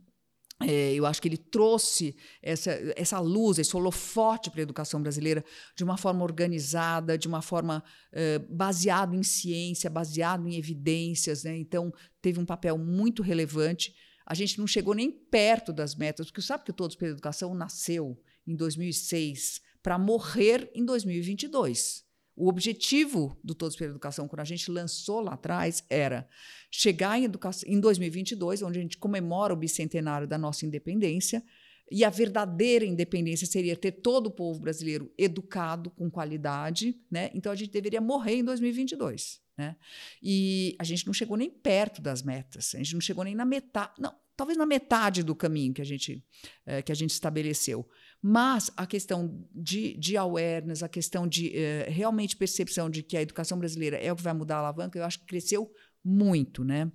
[SPEAKER 4] É, eu acho que ele trouxe essa, essa luz, esse holofote para a educação brasileira de uma forma organizada, de uma forma é, baseado em ciência, baseado em evidências. Né? Então, teve um papel muito relevante. A gente não chegou nem perto das metas, porque sabe que o Todos pela Educação nasceu em 2006 para morrer em 2022. O objetivo do Todos pela Educação, quando a gente lançou lá atrás, era chegar em, educação, em 2022, onde a gente comemora o bicentenário da nossa independência, e a verdadeira independência seria ter todo o povo brasileiro educado, com qualidade. Né? Então, a gente deveria morrer em 2022. Né? E a gente não chegou nem perto das metas, a gente não chegou nem na metade, não, talvez na metade do caminho que a gente, é, que a gente estabeleceu. Mas a questão de, de awareness, a questão de uh, realmente percepção de que a educação brasileira é o que vai mudar a alavanca, eu acho que cresceu muito. Né?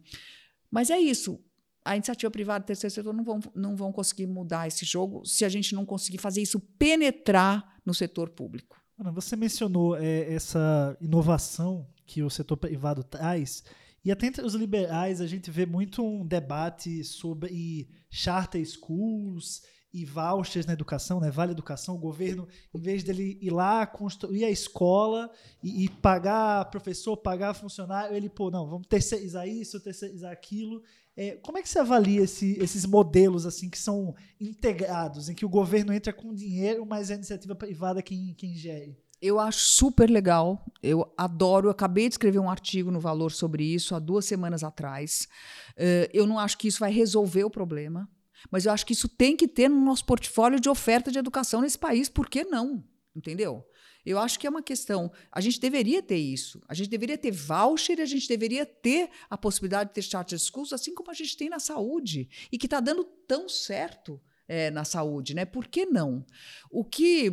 [SPEAKER 4] Mas é isso. A iniciativa privada e terceiro setor não vão, não vão conseguir mudar esse jogo se a gente não conseguir fazer isso penetrar no setor público.
[SPEAKER 3] Ana, você mencionou é, essa inovação que o setor privado traz. E até entre os liberais a gente vê muito um debate sobre charter schools e vouchers na educação, né? Vale Educação, o governo, em vez dele ir lá construir a escola e, e, pagar professor, pagar funcionário, ele, pô, não, vamos terceirizar isso, terceirizar aquilo. É, como é que você avalia esse, esses modelos assim que são integrados, em que o governo entra com dinheiro, mas é a iniciativa privada quem, quem gere?
[SPEAKER 4] Eu acho super legal, eu adoro. Eu acabei de escrever um artigo no Valor sobre isso há duas semanas atrás. Uh, eu não acho que isso vai resolver o problema. Mas eu acho que isso tem que ter no nosso portfólio de oferta de educação nesse país. Por que não? Entendeu? Eu acho que é uma questão. A gente deveria ter isso. A gente deveria ter voucher a gente deveria ter a possibilidade de ter charter schools, assim como a gente tem na saúde. E que está dando tão certo é, na saúde, né? Por que não? O que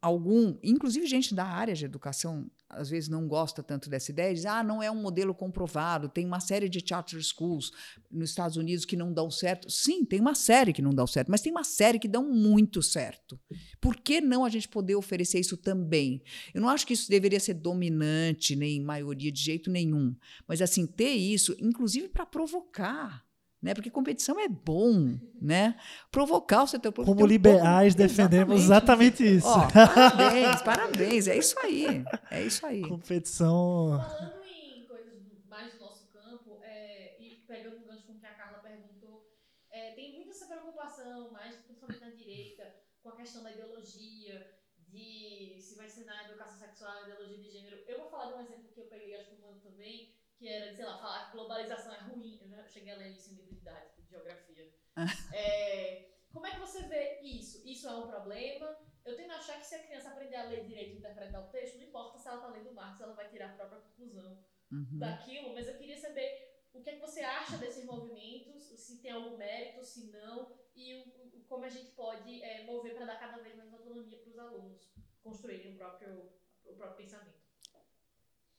[SPEAKER 4] algum, inclusive gente da área de educação, às vezes não gosta tanto dessa ideia, diz, ah, não é um modelo comprovado, tem uma série de charter schools nos Estados Unidos que não dão certo. Sim, tem uma série que não dão certo, mas tem uma série que dão muito certo. Por que não a gente poder oferecer isso também? Eu não acho que isso deveria ser dominante, nem maioria de jeito nenhum, mas assim, ter isso, inclusive para provocar né? Porque competição é bom, né? Provocar o seu setor
[SPEAKER 3] público. Como liberais defendemos exatamente, isso.
[SPEAKER 4] Parabéns, parabéns, é isso aí, é isso aí.
[SPEAKER 3] Competição.
[SPEAKER 2] Falando em coisas mais do nosso campo é, e pegando um gancho com o que a Carla perguntou, é, tem muita preocupação, mais do principalmente na direita, com a questão da ideologia de se vai ensinar educação sexual, e ideologia de gênero. Eu vou falar de um exemplo que eu peguei, acho que o Mano também que era, sei lá, falar que globalização é ruim. Eu já cheguei a ler isso em livro de geografia. é, como é que você vê isso? Isso é um problema? Eu tendo a achar que se a criança aprender a ler direito e interpretar o texto, não importa se ela está lendo Marx, ela vai tirar a própria conclusão uhum. daquilo, mas eu queria saber o que é que você acha desses movimentos, se tem algum mérito, se não, e o, o, como a gente pode é, mover para dar cada vez mais autonomia para os alunos construírem o próprio, o próprio pensamento.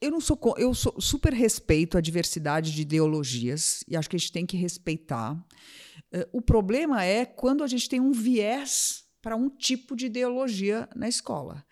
[SPEAKER 4] Eu não sou eu sou, super respeito a diversidade de ideologias e acho que a gente tem que respeitar. Uh, o problema é quando a gente tem um viés para um tipo de ideologia na escola.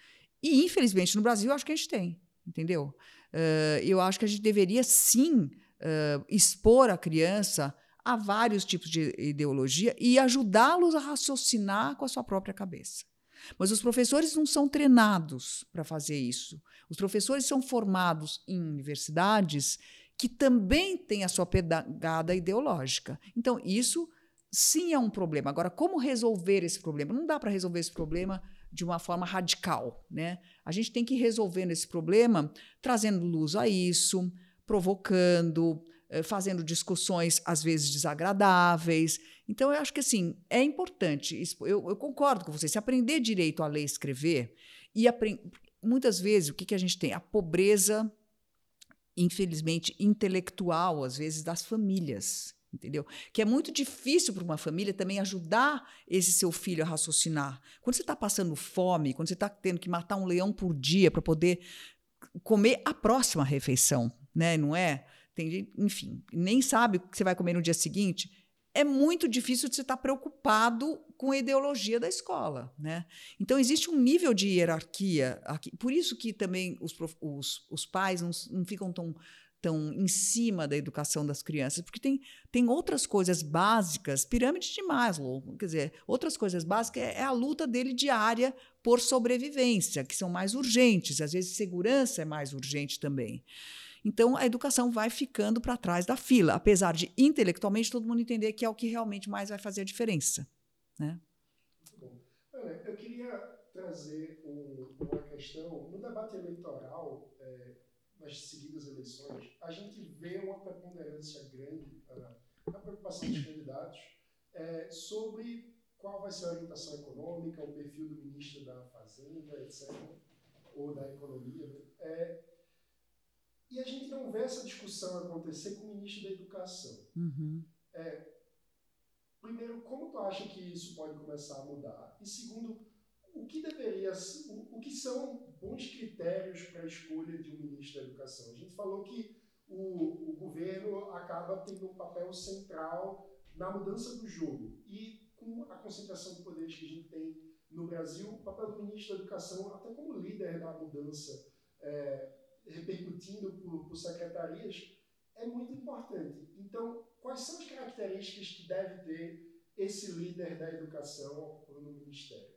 [SPEAKER 4] E, infelizmente, no Brasil, acho que a gente tem, entendeu? Uh, eu acho que a gente deveria, sim, uh, expor a criança a vários tipos de ideologia e ajudá-los a raciocinar com a sua própria cabeça. Mas os professores não são treinados para fazer isso. Os professores são formados em universidades que também têm a sua pegada ideológica. Então, isso sim é um problema. Agora, como resolver esse problema? Não dá para resolver esse problema de uma forma radical, né? A gente tem que ir resolvendo esse problema trazendo luz a isso, provocando, eh, fazendo discussões às vezes desagradáveis. Então, eu acho que assim é importante. Eu, eu concordo com você. Se aprender direito a ler e escrever e muitas vezes o que, que a gente tem a pobreza, infelizmente intelectual às vezes das famílias entendeu? Que é muito difícil para uma família também ajudar esse seu filho a raciocinar. Quando você está passando fome, quando você está tendo que matar um leão por dia para poder comer a próxima refeição, né? Não é? Tem, enfim, nem sabe o que você vai comer no dia seguinte. É muito difícil de você estar preocupado com a ideologia da escola, né? Então existe um nível de hierarquia aqui. Por isso que também os, os, os pais não, não ficam tão tão em cima da educação das crianças, porque tem, tem outras coisas básicas, pirâmide de Maslow, quer dizer, outras coisas básicas é, é, a luta dele diária por sobrevivência, que são mais urgentes, às vezes segurança é mais urgente também. Então a educação vai ficando para trás da fila, apesar de intelectualmente todo mundo entender que é o que realmente mais vai fazer a diferença, né?
[SPEAKER 1] Bom. Ana, eu queria trazer um, uma questão no debate eleitoral nas seguidas eleições, a gente vê uma preponderância grande na preocupação dos candidatos é, sobre qual vai ser a orientação econômica, o perfil do ministro da Fazenda, etc., ou da Economia. Né? É, e a gente não vê essa discussão acontecer com o ministro da Educação.
[SPEAKER 4] Uhum.
[SPEAKER 1] É, primeiro, como tu acha que isso pode começar a mudar? E segundo, o que deveria, o, o que são bons critérios para a escolha de um ministro da Educação? A gente falou que o, o governo acaba tendo um papel central na mudança do jogo e com a concentração de poderes que a gente tem no Brasil, o papel do ministro da Educação, até como líder da mudança, é, repercutindo por, por secretarias, é muito importante. Então, quais são as características que deve ter esse líder da educação ocupando o ministério?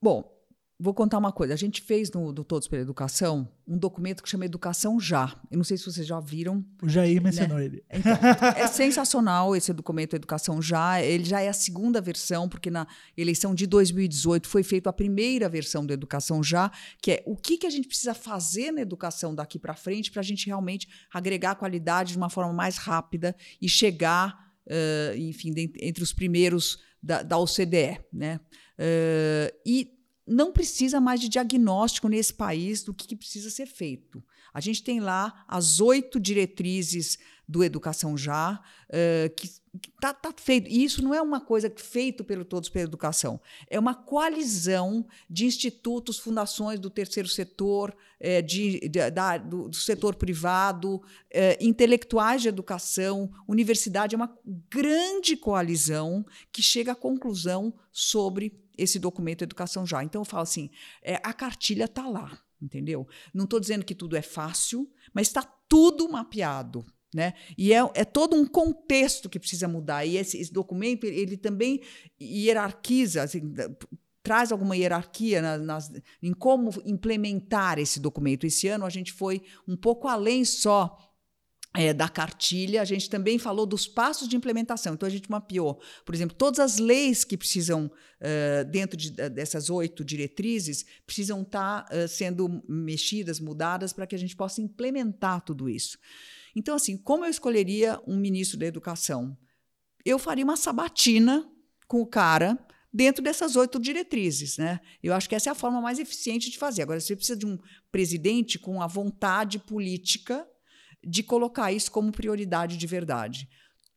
[SPEAKER 4] Bom, Vou contar uma coisa. A gente fez no do Todos pela Educação um documento que chama Educação Já. Eu não sei se vocês já viram.
[SPEAKER 3] O Jair mencionou né? ele.
[SPEAKER 4] Então, é sensacional esse documento Educação Já. Ele já é a segunda versão, porque na eleição de 2018 foi feita a primeira versão do Educação Já, que é o que, que a gente precisa fazer na educação daqui para frente para a gente realmente agregar qualidade de uma forma mais rápida e chegar, uh, enfim, entre os primeiros da, da OCDE. Né? Uh, e não precisa mais de diagnóstico nesse país do que, precisa ser feito. A gente tem lá as oito diretrizes do Educação Já, uh, que está tá feito. E isso não é uma coisa feita pelo Todos pela Educação, é uma coalizão de institutos, fundações do terceiro setor, eh, de, de da, do, do, setor privado, eh, intelectuais de educação, universidade, é uma grande coalizão que chega à conclusão sobre esse documento Educação Já. Então eu falo assim, é, a cartilha está lá, entendeu? Não estou dizendo que tudo é fácil, mas está tudo mapeado. Né? E é, é, todo um contexto que precisa mudar. E esse, esse documento ele também hierarquiza, assim, traz alguma hierarquia nas, nas, em como implementar esse documento. Esse ano a gente foi um pouco além só é, da cartilha, a gente também falou dos passos de implementação. Então, a gente mapeou, por exemplo, todas as leis que precisam, uh, dentro de, dessas oito diretrizes, precisam estar tá, uh, sendo mexidas, mudadas, para que a gente possa implementar tudo isso. Então, assim, como eu escolheria um ministro da educação? Eu faria uma sabatina com o cara dentro dessas oito diretrizes. Né? Eu acho que essa é a forma mais eficiente de fazer. Agora, você precisa de um presidente com a vontade política de colocar isso como prioridade de verdade.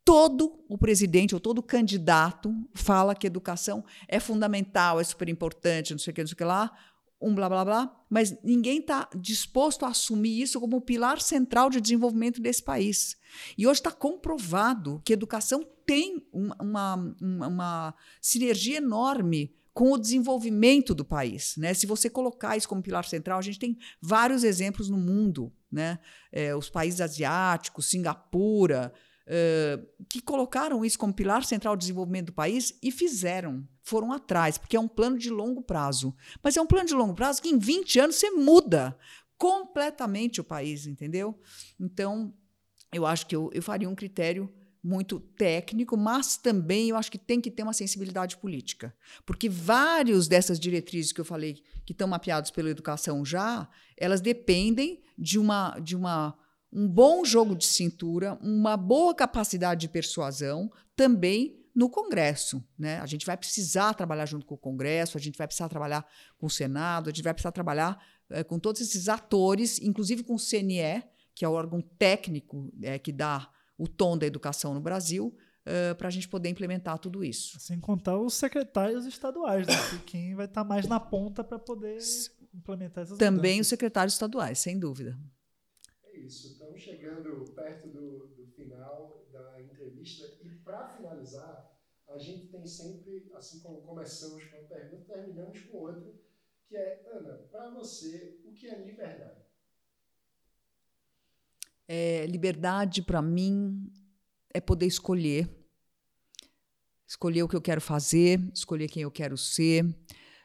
[SPEAKER 4] Todo o presidente ou todo candidato fala que educação é fundamental, é super importante, não sei o que, não sei o que lá, um blá blá blá, mas ninguém está disposto a assumir isso como o pilar central de desenvolvimento desse país. E hoje está comprovado que educação tem uma, uma, uma sinergia enorme com o desenvolvimento do país. Né? Se você colocar isso como pilar central, a gente tem vários exemplos no mundo, né? É, os países asiáticos, Singapura, é, que colocaram isso como pilar central do desenvolvimento do país e fizeram, foram atrás, porque é um plano de longo prazo. Mas é um plano de longo prazo que em 20 anos você muda completamente o país, entendeu? Então, eu acho que eu, eu faria um critério muito técnico, mas também eu acho que tem que ter uma sensibilidade política. Porque vários dessas diretrizes que eu falei, que estão mapeados pela educação já, elas dependem de uma de uma um bom jogo de cintura, uma boa capacidade de persuasão, também no Congresso. Né? A gente vai precisar trabalhar junto com o Congresso, a gente vai precisar trabalhar com o Senado, a gente vai precisar trabalhar é, com todos esses atores, inclusive com o CNE, que é o órgão técnico é, que dá o tom da educação no Brasil, uh, para a gente poder implementar tudo isso.
[SPEAKER 3] Sem contar os secretários estaduais, né? quem vai estar tá mais na ponta para poder implementar essas
[SPEAKER 4] Também
[SPEAKER 3] mudanças.
[SPEAKER 4] os secretários estaduais, sem dúvida.
[SPEAKER 1] É isso. Estamos chegando perto do, do final da entrevista e, para finalizar, a gente tem sempre, assim como começamos com uma pergunta, terminamos com outra, que é, Ana, para você, o que é liberdade?
[SPEAKER 4] É, liberdade, para mim, é poder escolher. Escolher o que eu quero fazer, escolher quem eu quero ser.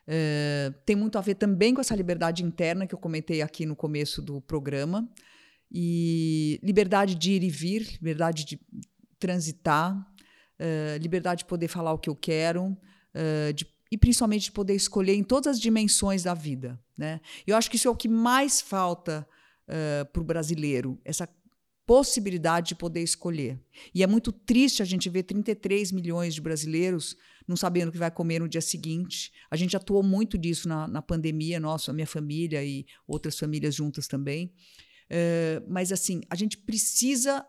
[SPEAKER 4] É, tem muito a ver também com essa liberdade interna que eu comentei aqui no começo do programa. E liberdade de ir e vir, liberdade de transitar, é, liberdade de poder falar o que eu quero, é, de, e principalmente de poder escolher em todas as dimensões da vida. Né? Eu acho que isso é o que mais falta uh, para o brasileiro, essa possibilidade de poder escolher. E é muito triste a gente ver 33 milhões de brasileiros não sabendo o que vai comer no dia seguinte. A gente atuou muito disso na, na pandemia, nossa, minha família e outras famílias juntas também. Uh, mas, assim, a gente precisa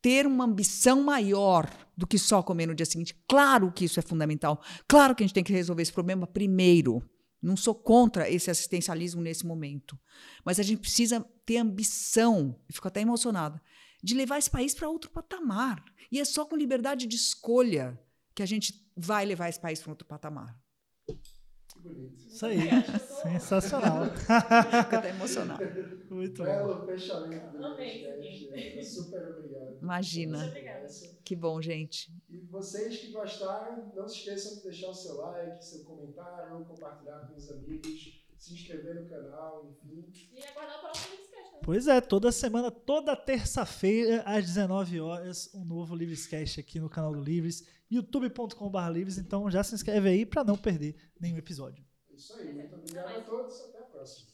[SPEAKER 4] ter uma ambição maior do que só comer no dia seguinte. Claro que isso é fundamental. Claro que a gente tem que resolver esse problema primeiro. Não sou contra esse assistencialismo nesse momento. Mas a gente precisa ter ambição, e fico até emocionada, de levar esse país para outro patamar. E é só com liberdade de escolha que a gente vai levar esse país para outro patamar.
[SPEAKER 1] Bonito.
[SPEAKER 3] Isso aí. Sensacional.
[SPEAKER 4] Fico até emocionada.
[SPEAKER 3] Muito
[SPEAKER 1] Belo
[SPEAKER 3] bom.
[SPEAKER 1] fechamento do
[SPEAKER 2] Amei,
[SPEAKER 1] podcast. Super obrigado.
[SPEAKER 4] Imagina.
[SPEAKER 2] Muito obrigada.
[SPEAKER 4] Que bom, gente.
[SPEAKER 1] E vocês que gostaram, não se esqueçam de deixar o seu like, seu comentário, compartilhar com os amigos, se inscrever no canal, enfim.
[SPEAKER 2] E aguardar o próximo Livescast, né?
[SPEAKER 3] Pois é, toda semana, toda terça-feira, às 19 horas, um novo Livrescast aqui no canal do Livres, youtube.com.br Livres. Então já se inscreve aí para não perder nenhum episódio.
[SPEAKER 1] É isso aí. Muito obrigado a todos. Até a próxima.